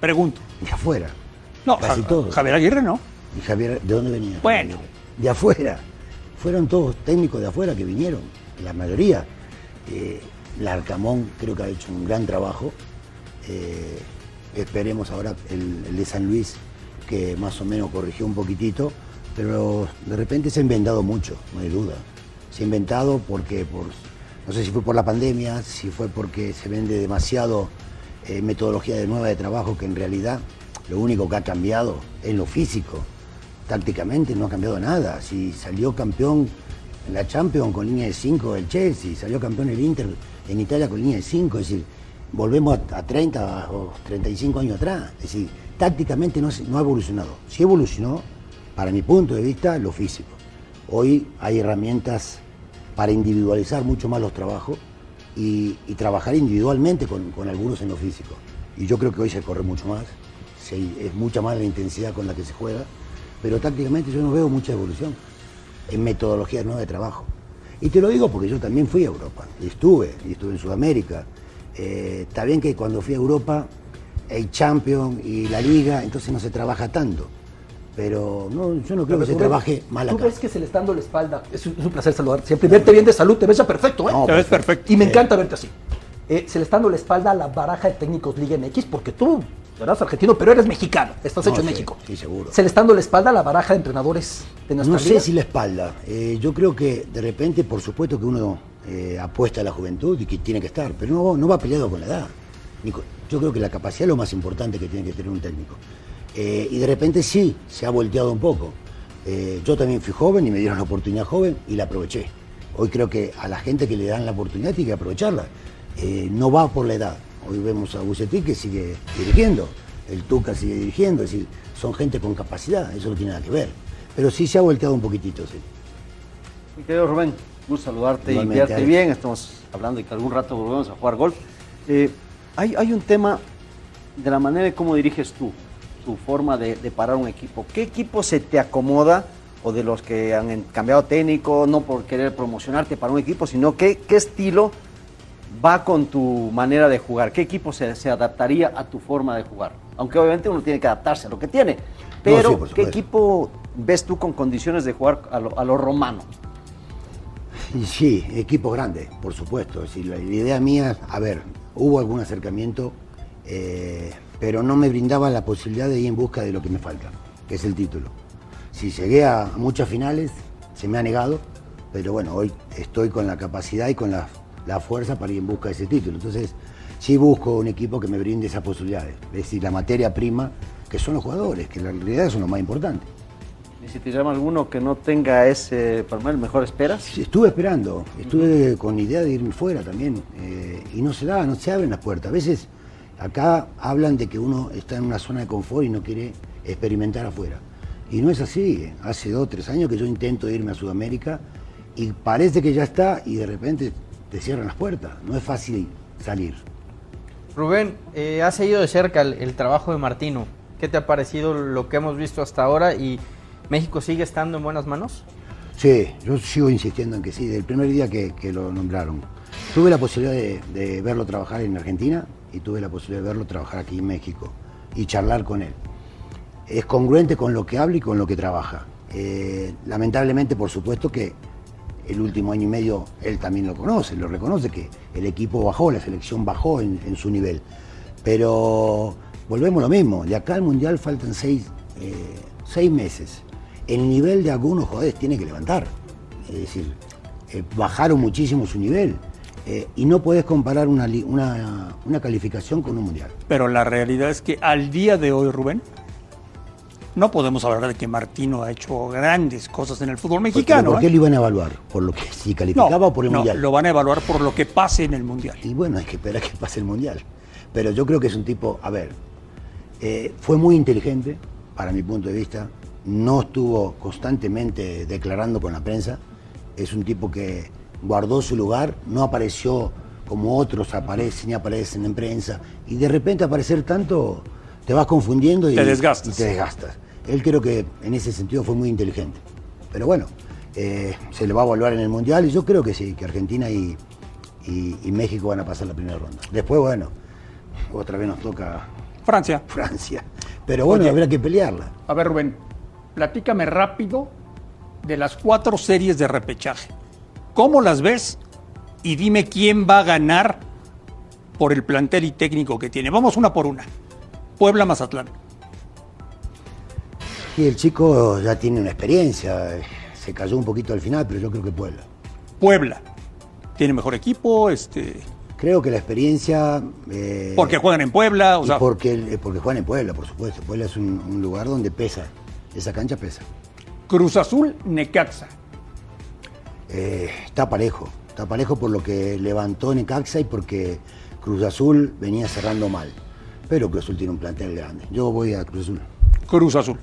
Pregunto. De afuera. No, Casi Ja- todos. Javier Aguirre no. ¿Y Javier, de dónde venía? Bueno. De afuera. Fueron todos técnicos de afuera que vinieron, la mayoría. Eh, Larcamón creo que ha hecho un gran trabajo. Eh, esperemos ahora el, de San Luis, que más o menos corrigió un poquitito, pero de repente se ha inventado mucho, no hay duda. Se ha inventado porque, por, no sé si fue por la pandemia, si fue porque se vende demasiado eh, metodología de nueva de trabajo, que en realidad lo único que ha cambiado es lo físico. Tácticamente no ha cambiado nada. Si salió campeón la Champions con línea de 5 el Chelsea, salió campeón el Inter en Italia con línea de 5, es decir, volvemos a, a 30 o 35 años atrás. Es decir, tácticamente no, ha evolucionado. Sí evolucionó, para mi punto de vista, lo físico. Hoy hay herramientas para individualizar mucho más los trabajos y, trabajar individualmente con, algunos en lo físico. Y yo creo que hoy se corre mucho más, es mucha más la intensidad con la que se juega, pero tácticamente yo no veo mucha evolución en metodologías nuevas de trabajo. Y te lo digo porque yo también fui a Europa, estuve, y estuve en Sudamérica. Eh, está bien que cuando fui a Europa hay Champions y la Liga, entonces no se trabaja tanto. Pero no, yo no creo que se trabaje mal Tú acá. ves que se le está dando la espalda. Es un, es un placer saludarte. Siempre verte bien de salud, te ves ya perfecto, ¿eh? No, Te ves perfecto. Y me encanta verte así. Eh, se le está dando la espalda a la baraja de técnicos Liga MX porque tú eras argentino, pero eres mexicano. Estás No, hecho en sí, México. Sí, seguro. Se le está dando la espalda a la baraja de entrenadores de nuestra No sé liga. si la espalda. Eh, yo creo que de repente, por supuesto que uno eh, apuesta a la juventud y que tiene que estar, pero no, no va peleado con la edad. Yo creo que la capacidad es lo más importante que tiene que tener un técnico. Eh, y de repente sí, se ha volteado un poco. Eh, yo también fui joven y me dieron la oportunidad joven y la aproveché. Hoy creo que a la gente que le dan la oportunidad tiene que aprovecharla. No va por la edad. Hoy vemos a Bucetich que sigue dirigiendo, el Tuca sigue dirigiendo, es decir, son gente con capacidad, eso no tiene nada que ver. Pero sí se ha volteado un poquitito, sí. Mi querido Rubén, gusto saludarte Igualmente, y Alex. bien. Estamos hablando de que algún rato volvemos a jugar golf. Eh, hay, hay un tema de la manera de cómo diriges tú, tu forma de, de parar un equipo. ¿Qué equipo se te acomoda o de los que han cambiado técnico, no por querer promocionarte para un equipo, sino qué, qué estilo va con tu manera de jugar? ¿Qué equipo se, se adaptaría a tu forma de jugar? Aunque obviamente uno tiene que adaptarse a lo que tiene. Pero, sí, por ¿qué equipo ves tú con condiciones de jugar a lo, a lo romano? Sí, equipo grande, por supuesto. Es decir, la, la idea mía, a ver, hubo algún acercamiento, eh, pero no me brindaba la posibilidad de ir en busca de lo que me falta, que es el título. Si llegué a muchas finales, se me ha negado, pero bueno, hoy estoy con la capacidad y con la, la fuerza para ir en busca de ese título. Entonces, sí busco un equipo que me brinde esas posibilidades. Es decir, la materia prima, que son los jugadores, que en realidad son lo más importante. Y si te llama alguno que no tenga ese, el mejor esperas. Sí, Estuve esperando, estuve con idea de irme fuera también eh, y no se da, no se abren las puertas. A veces acá hablan de que uno está en una zona de confort y no quiere experimentar afuera. Y no es así. Hace dos o tres años que yo intento irme a Sudamérica y parece que ya está y de repente te cierran las puertas. No es fácil salir. Rubén, eh, has seguido de cerca el, el trabajo de Martino. ¿Qué te ha parecido lo que hemos visto hasta ahora? ¿Y México sigue estando en buenas manos? Sí, yo sigo insistiendo en que sí, desde el primer día que, lo nombraron. Tuve la posibilidad de, verlo trabajar en Argentina y tuve la posibilidad de verlo trabajar aquí en México y charlar con él. Es congruente con lo que habla y con lo que trabaja. Eh, lamentablemente, por supuesto que el último año y medio él también lo conoce, lo reconoce que el equipo bajó, la selección bajó en, en su nivel. Pero volvemos a lo mismo, de acá al Mundial faltan seis, eh, seis meses. El nivel de algunos jugadores tiene que levantar. Es decir, eh, bajaron muchísimo su nivel. eh, y no puedes comparar una, una, una calificación con un mundial. Pero la realidad es que al día de hoy, Rubén, no podemos hablar de que Martino ha hecho grandes cosas en el fútbol mexicano. ¿Por qué ¿eh? lo iban a evaluar? ¿Por lo que si calificaba No, o por el no, mundial? lo van a evaluar por lo que pase en el mundial. Y bueno, hay que esperar a que pase el mundial. Pero yo creo que es un tipo, a ver, eh, fue muy inteligente, para mi punto de vista. No estuvo constantemente declarando con la prensa. Es un tipo que guardó su lugar, no apareció como otros aparecen y aparecen en prensa. Y de repente aparecer tanto, te vas confundiendo y Te desgastas. y te desgastas. Él creo que en ese sentido fue muy inteligente. Pero bueno, eh, se le va a evaluar en el Mundial y yo creo que sí, que Argentina y, y- y México van a pasar la primera ronda. Después, bueno, otra vez nos toca Francia. Francia. Pero bueno, Oye. habrá que pelearla. A ver, Rubén, platícame rápido de las cuatro series de repechaje. ¿Cómo las ves? Y dime quién va a ganar por el plantel y técnico que tiene. Vamos una por una. Puebla Mazatlán. Y el chico ya tiene una experiencia. Se cayó un poquito al final, pero yo creo que Puebla. Puebla. Tiene mejor equipo, este. Creo que la experiencia. eh, Porque juegan en Puebla, o sea. porque, eh, porque juegan en Puebla, por supuesto. Puebla es un, un lugar donde pesa. Esa cancha pesa. Cruz Azul, Necaxa. Eh, está parejo. Está parejo por lo que levantó Necaxa y porque Cruz Azul venía cerrando mal. Pero Cruz Azul tiene un plantel grande. Yo voy a Cruz Azul. Cruz Azul.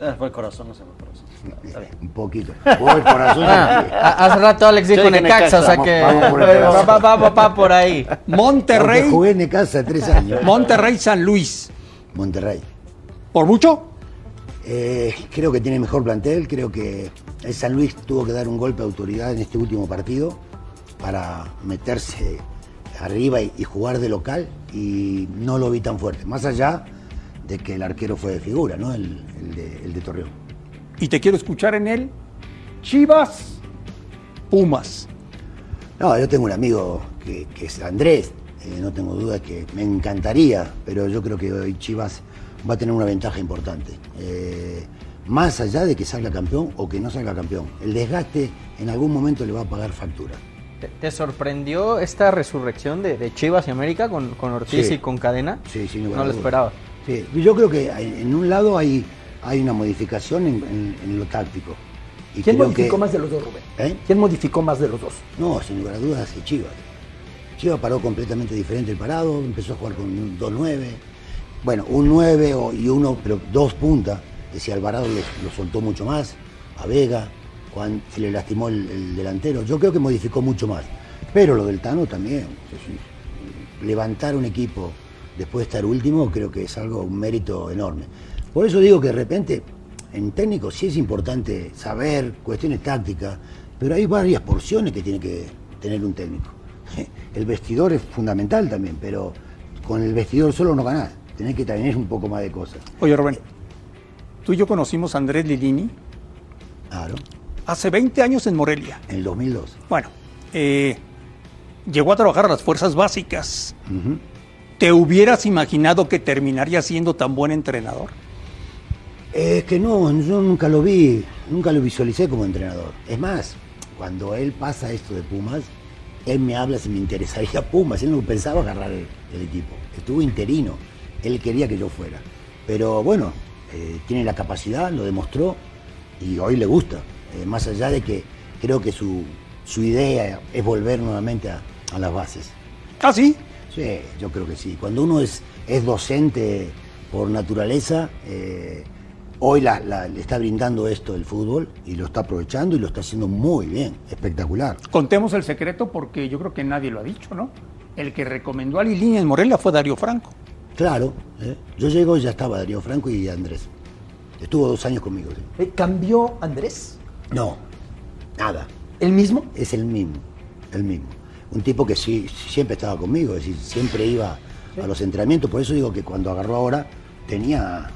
Eh, fue el corazón, no se fue el corazón. Está bien. Un poquito. Voy por azul. Ah, hace rato Alex dijo Necaxa, o sea que vamos por el va, Necaxa. va- va- va por ahí. Monterrey. Jugué en Necaxa tres años. Monterrey San Luis. Monterrey. ¿Por mucho? Eh, creo que tiene mejor plantel, creo que el San Luis tuvo que dar un golpe de autoridad en este último partido para meterse arriba y, y jugar de local y no lo vi tan fuerte, más allá de que el arquero fue de figura, ¿no? El, el de, el de Torreón. Y te quiero escuchar en él. Chivas, Pumas. No, yo tengo un amigo que, que es Andrés, eh, no tengo duda que me encantaría, pero yo creo que hoy Chivas va a tener una ventaja importante. Eh, más allá de que salga campeón o que no salga campeón, el desgaste en algún momento le va a pagar factura. ¿Te, te sorprendió esta resurrección de, de Chivas y América con, con Ortiz Sí. y con Cadena? Sí, sin lugar No a lo esperaba. Sí, yo creo que en en un lado hay, hay una modificación en, en- en lo táctico. Y ¿Quién modificó que- más de los dos, Rubén? ¿Eh? ¿Quién modificó más de los dos? No, sin lugar a dudas, es Chivas. Chivas paró completamente diferente el parado, empezó a jugar con un 2-9. Bueno, un 9 o- y uno, pero dos puntas. Decía Alvarado lo, soltó mucho más, a Vega, Juan se le lastimó el, el delantero. Yo creo que modificó mucho más. Pero lo del Tano también. levantar un equipo después de estar último creo que es algo, un mérito enorme. Por eso digo que de repente, en técnico sí es importante saber cuestiones tácticas, pero hay varias porciones que tiene que tener un técnico. [laughs] El vestidor es fundamental también, pero con el vestidor solo no ganás. Tenés que tener un poco más de cosas. Oye, Rubén, tú y yo conocimos a Andrés Lilini Claro, hace 20 años en Morelia. en el 2002. Bueno, eh, llegó a trabajar a las fuerzas básicas. Ujú. ¿Te hubieras imaginado que terminaría siendo tan buen entrenador? Es que no, yo nunca lo vi, nunca lo visualicé como entrenador. Es más, cuando él pasa esto de Pumas, él me habla si me interesaría Pumas, él no pensaba agarrar el, el equipo, estuvo interino, él quería que yo fuera. Pero bueno, eh, tiene la capacidad, lo demostró y hoy le gusta, eh, más allá de que creo que su, su idea es volver nuevamente a, a las bases. ¿Ah, sí? Sí, yo creo que sí. Cuando uno es, es docente por naturaleza, eh, hoy la- la- le está brindando esto el fútbol y lo está aprovechando y lo está haciendo muy bien, espectacular. Contemos el secreto porque yo creo que nadie lo ha dicho, ¿no? El que recomendó a Lilini en Morelia fue Darío Franco. Claro, ¿eh? yo llego y ya estaba Darío Franco y Andrés. Estuvo dos años conmigo. sí. Eh, ¿Cambió Andrés? No, nada. ¿El mismo? Es el mismo, el mismo. Un tipo que sí, siempre estaba conmigo, es decir, siempre iba a los entrenamientos, por eso digo que cuando agarró ahora tenía,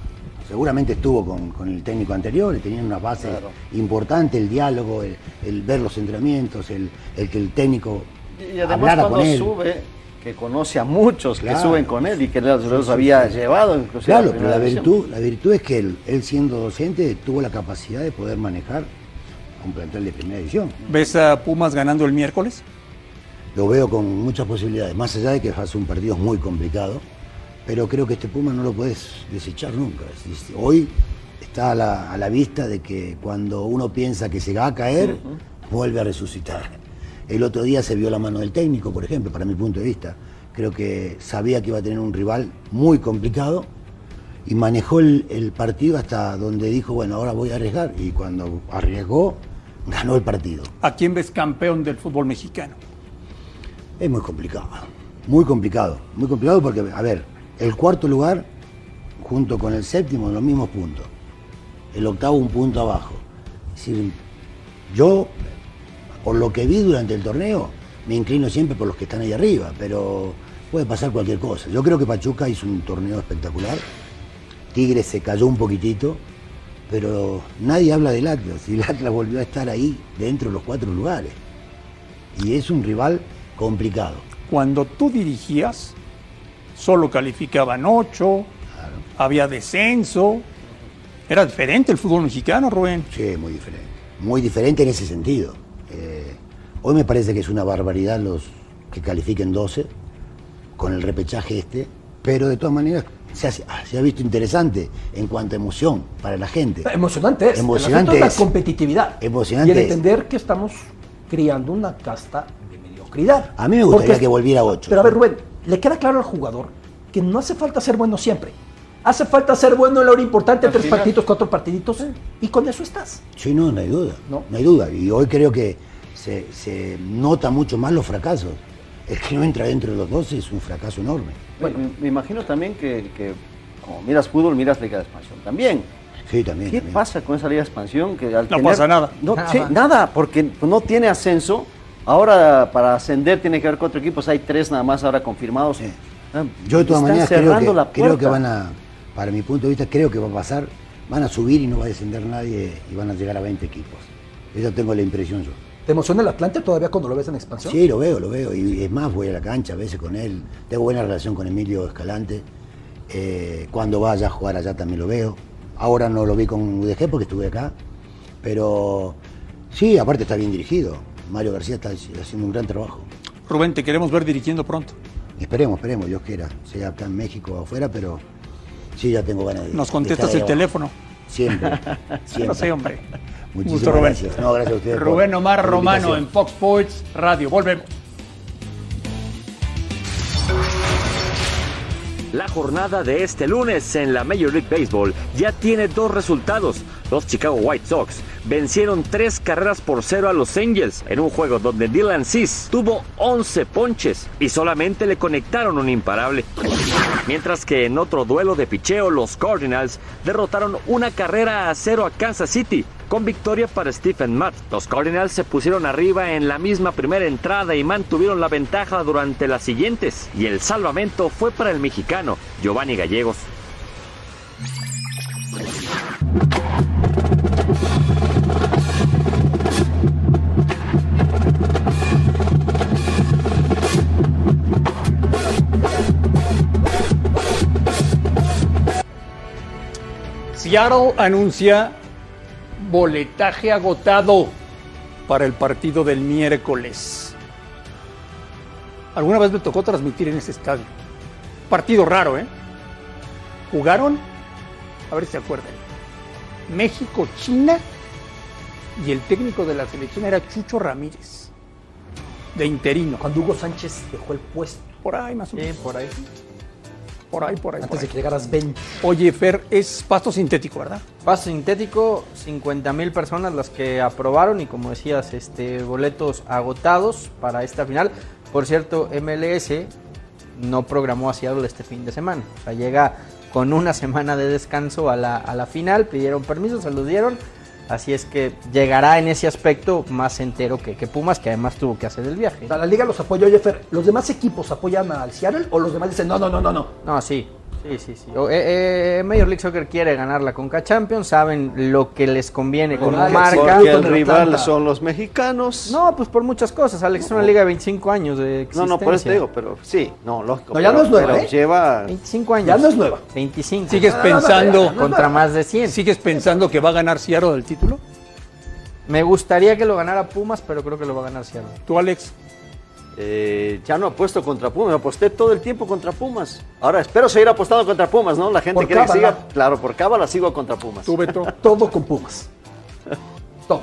seguramente estuvo con, con el técnico anterior, tenían una base importante, el diálogo, el, el ver los entrenamientos, el, el que el técnico Y además hablara cuando con él. sube, que conoce a muchos que suben con él y que los, los había sí. llevado inclusive a Claro, pero la primera división. virtud, la virtud es que él, él siendo docente tuvo la capacidad de poder manejar un plantel de primera división. ¿Ves a Pumas ganando el miércoles? Lo veo con muchas posibilidades, más allá de que hace un partido muy complicado, pero creo que este Puma no lo puedes desechar nunca. Hoy está a la, a la vista de que cuando uno piensa que se va a caer, vuelve a resucitar. El otro día se vio la mano del técnico, por ejemplo, para mi punto de vista. Creo que sabía que iba a tener un rival muy complicado y manejó el, el partido hasta donde dijo, bueno, ahora voy a arriesgar. Y cuando arriesgó, ganó el partido. ¿A quién ves campeón del fútbol mexicano? Es muy complicado, muy complicado, muy complicado porque, a ver, el cuarto lugar, junto con el séptimo, los mismos puntos. El octavo, un punto abajo. Es decir, yo, por lo que vi durante el torneo, me inclino siempre por los que están ahí arriba, pero puede pasar cualquier cosa. Yo creo que Pachuca hizo un torneo espectacular. Tigre se cayó un poquitito, pero nadie habla del Atlas. Y el Atlas volvió a estar ahí, dentro de los cuatro lugares. Y es un rival complicado. Cuando tú dirigías, solo calificaban ocho, había descenso. Era diferente el fútbol mexicano, Rubén. Sí, muy diferente. Muy diferente en ese sentido. Hoy me parece que es una barbaridad los que califiquen 12 con el repechaje este, pero de todas maneras se, ah, se ha visto interesante en cuanto a emoción para la gente. Emocionante es. Emocionante es la competitividad. Emocionante Y el es. entender que estamos criando una casta de mediocridad. A mí me gustaría Porque- que volviera a 8. Pero a ver, Rubén, le queda claro al jugador que no hace falta ser bueno siempre. Hace falta ser bueno en la hora importante, tres partiditos, cuatro partiditos, y con eso estás. Sí, no, no hay duda. No, hay duda. Y hoy creo que se, se nota mucho más los fracasos. El que no entra dentro de los 12 es un fracaso enorme. Bueno, me, me imagino también que, que como miras fútbol, miras Liga de Expansión también. Sí, también. ¿Qué pasa con esa Liga de Expansión? Que al No tener- pasa nada. No, Nada. sí, nada, porque no tiene ascenso. Ahora para ascender tiene que haber cuatro equipos, hay tres nada más ahora confirmados. Ah, Yo de todas maneras creo que, la creo que van a, para mi punto de vista, creo que va a pasar, van a subir y no va a descender nadie y van a llegar a 20 equipos. Eso tengo la impresión yo. ¿Te emociona el Atlante todavía cuando lo ves en expansión? Sí, lo veo, lo veo. Y es más, voy a la cancha a veces con él. Tengo buena relación con Emilio Escalante. Eh, cuando vaya a jugar allá también lo veo. Ahora no lo vi con UDG porque estuve acá. Pero sí, aparte está bien dirigido. Mario García está haciendo un gran trabajo. Rubén, te queremos ver dirigiendo pronto. Esperemos, esperemos, Dios quiera. Sea acá en México o afuera, pero sí, ya tengo ganas de. Nos de contestas el abajo. teléfono. Siempre. [laughs] siempre. No sé, hombre. [laughs] Muchísimas Gusto, Rubén. gracias. No, gracias a ustedes. por- Rubén Omar Romano en Fox Sports Radio. Volvemos. La jornada de este lunes en la Major League Baseball ya tiene dos resultados. Los Chicago White Sox vencieron tres carreras por cero a los Angels en un juego donde Dylan Cease tuvo 11 ponches y solamente le conectaron un imparable. Mientras que en otro duelo de picheo, los Cardinals derrotaron una carrera a cero a Kansas City con victoria para Stephen Matt. Los Cardinals se pusieron arriba en la misma primera entrada y mantuvieron la ventaja durante las siguientes. Y el salvamento fue para el mexicano Giovanni Gallegos. Seattle anuncia boletaje agotado para el partido del miércoles. Alguna vez me tocó transmitir en ese estadio. Partido raro, ¿eh? Jugaron, a ver si se acuerdan, México, China y el técnico de la selección era Chucho Ramírez, de interino. Cuando Hugo Sánchez dejó el puesto. Por ahí más o menos. por ahí. Por ahí, por ahí. Antes por de ahí. que llegaras Ben. Oye, Fer, es pasto sintético, ¿verdad? Paso sintético, 50 mil personas las que aprobaron y como decías, este, boletos agotados para esta final. Por cierto, MLS no programó a Seattle este fin de semana. O sea, llega con una semana de descanso a la, a la final, pidieron permiso, se lo dieron. Así es que llegará en ese aspecto más entero que, que Pumas, que además tuvo que hacer el viaje. O sea, la liga los apoya. Oye, Fer, ¿los demás equipos apoyan al Seattle o los demás dicen no, no, no, no, no? No, sí. Sí, sí, sí. O- eh, eh, Major League Soccer quiere ganar la Conca Champions, saben lo que les conviene como Alex, marca. porque el rival son los mexicanos. No, pues por muchas cosas. Alex es una liga de 25 años de No, existencia. no, por eso te digo, pero sí, no, lógico. No, ya pero- no es nueva, pero ¿eh? Lleva 25 años. Ya no es nueva. 25. ¿Sigues No, no, no, pensando no, no, contra más de 100? ¿Sigues pensando que va a ganar Seattle el título? Me gustaría que lo ganara Pumas, pero creo que lo va a ganar Seattle. ¿Tú, Alex? Eh, ya no apuesto contra Pumas, aposté todo el tiempo contra Pumas. Ahora espero seguir apostando contra Pumas, ¿no? La gente Por quiere que siga. Claro, por cábala sigo contra Pumas. ¿Tú, Beto? Todo con Pumas. [laughs] Todo.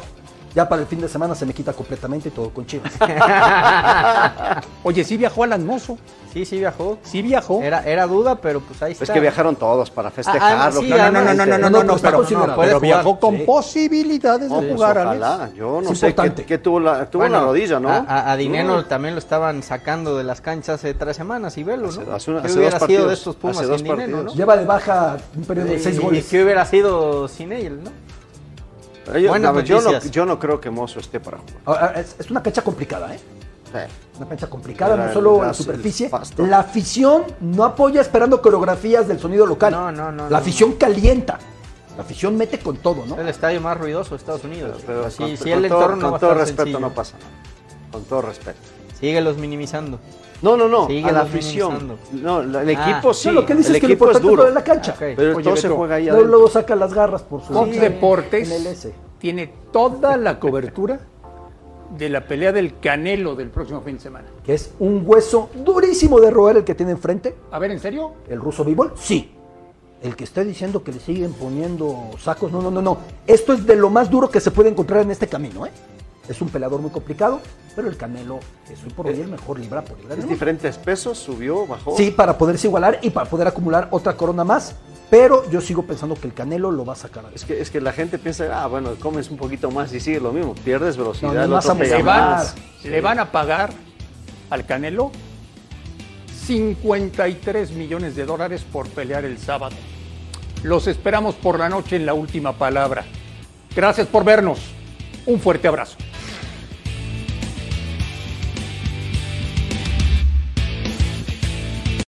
Ya para el fin de semana se me quita completamente y todo con Chivas. [laughs] Oye, sí viajó Alan Mozo. Sí, sí viajó. Sí viajó. Era, era duda, pero pues ahí está. Es que viajaron todos para Ah, festejarlo. sí, No, no, no, no, no, no, no, no, no, pero, no, no, puede pero viajó con sí. posibilidades de pues, jugar, ojalá. Alex. Yo no Es sé qué, tuvo la, rodilla, ¿no? A, No. también lo estaban sacando de las canchas hace tres semanas y velo, ¿no? hace una- ¿Qué hace hubiera dos sido de estos Pumas sin partidos. no? Lleva de baja un periodo de ¿Y- seis y goles. qué hubiera sido sin él, no? Yo, Buenas a ver, yo, no, yo no creo que Mozo esté para jugar. Ahora, Es, es una cancha complicada, ¿eh? Una cancha complicada, no solo la superficie. La afición no apoya esperando coreografías del sonido local. No, no, no, La no. afición calienta. La afición mete con todo, ¿no? Es el estadio más ruidoso de Estados Unidos. Pero con, con el todo, entorno con todo respeto sencillo. no pasa nada. Con todo respeto. Síguelos minimizando. No, no, no. Síguelos a la afición. No, la- el Ah. equipo sí. No, lo que dices el es que lo equipo es importante es duro. lo de la cancha. Pero Oye, todo se juega ahí Luego, adentro. luego saca las garras por su Fox Deportes en el S. tiene toda la cobertura de la pelea del Canelo del próximo fin de semana. Que es un hueso durísimo de roer el que tiene enfrente. A ver, ¿en serio? ¿El ruso Bivol? Sí. El que esté diciendo que le siguen poniendo sacos, no, no, no, no. Esto es de lo más duro que se puede encontrar en este camino, ¿eh? Es un peleador muy complicado, pero el Canelo es hoy por hoy el mejor libra por libra. Es diferentes pesos, subió, bajó. Sí, para poderse igualar y para poder acumular otra corona más. Pero yo sigo pensando que el Canelo lo va a sacar. Es que, es que la gente piensa, ah, bueno, comes un poquito más y sigue lo mismo. Pierdes velocidad, No, no van, le van a pagar al Canelo 53 millones de dólares por pelear el sábado. Los esperamos por la noche en la última palabra. Gracias por vernos. Un fuerte abrazo.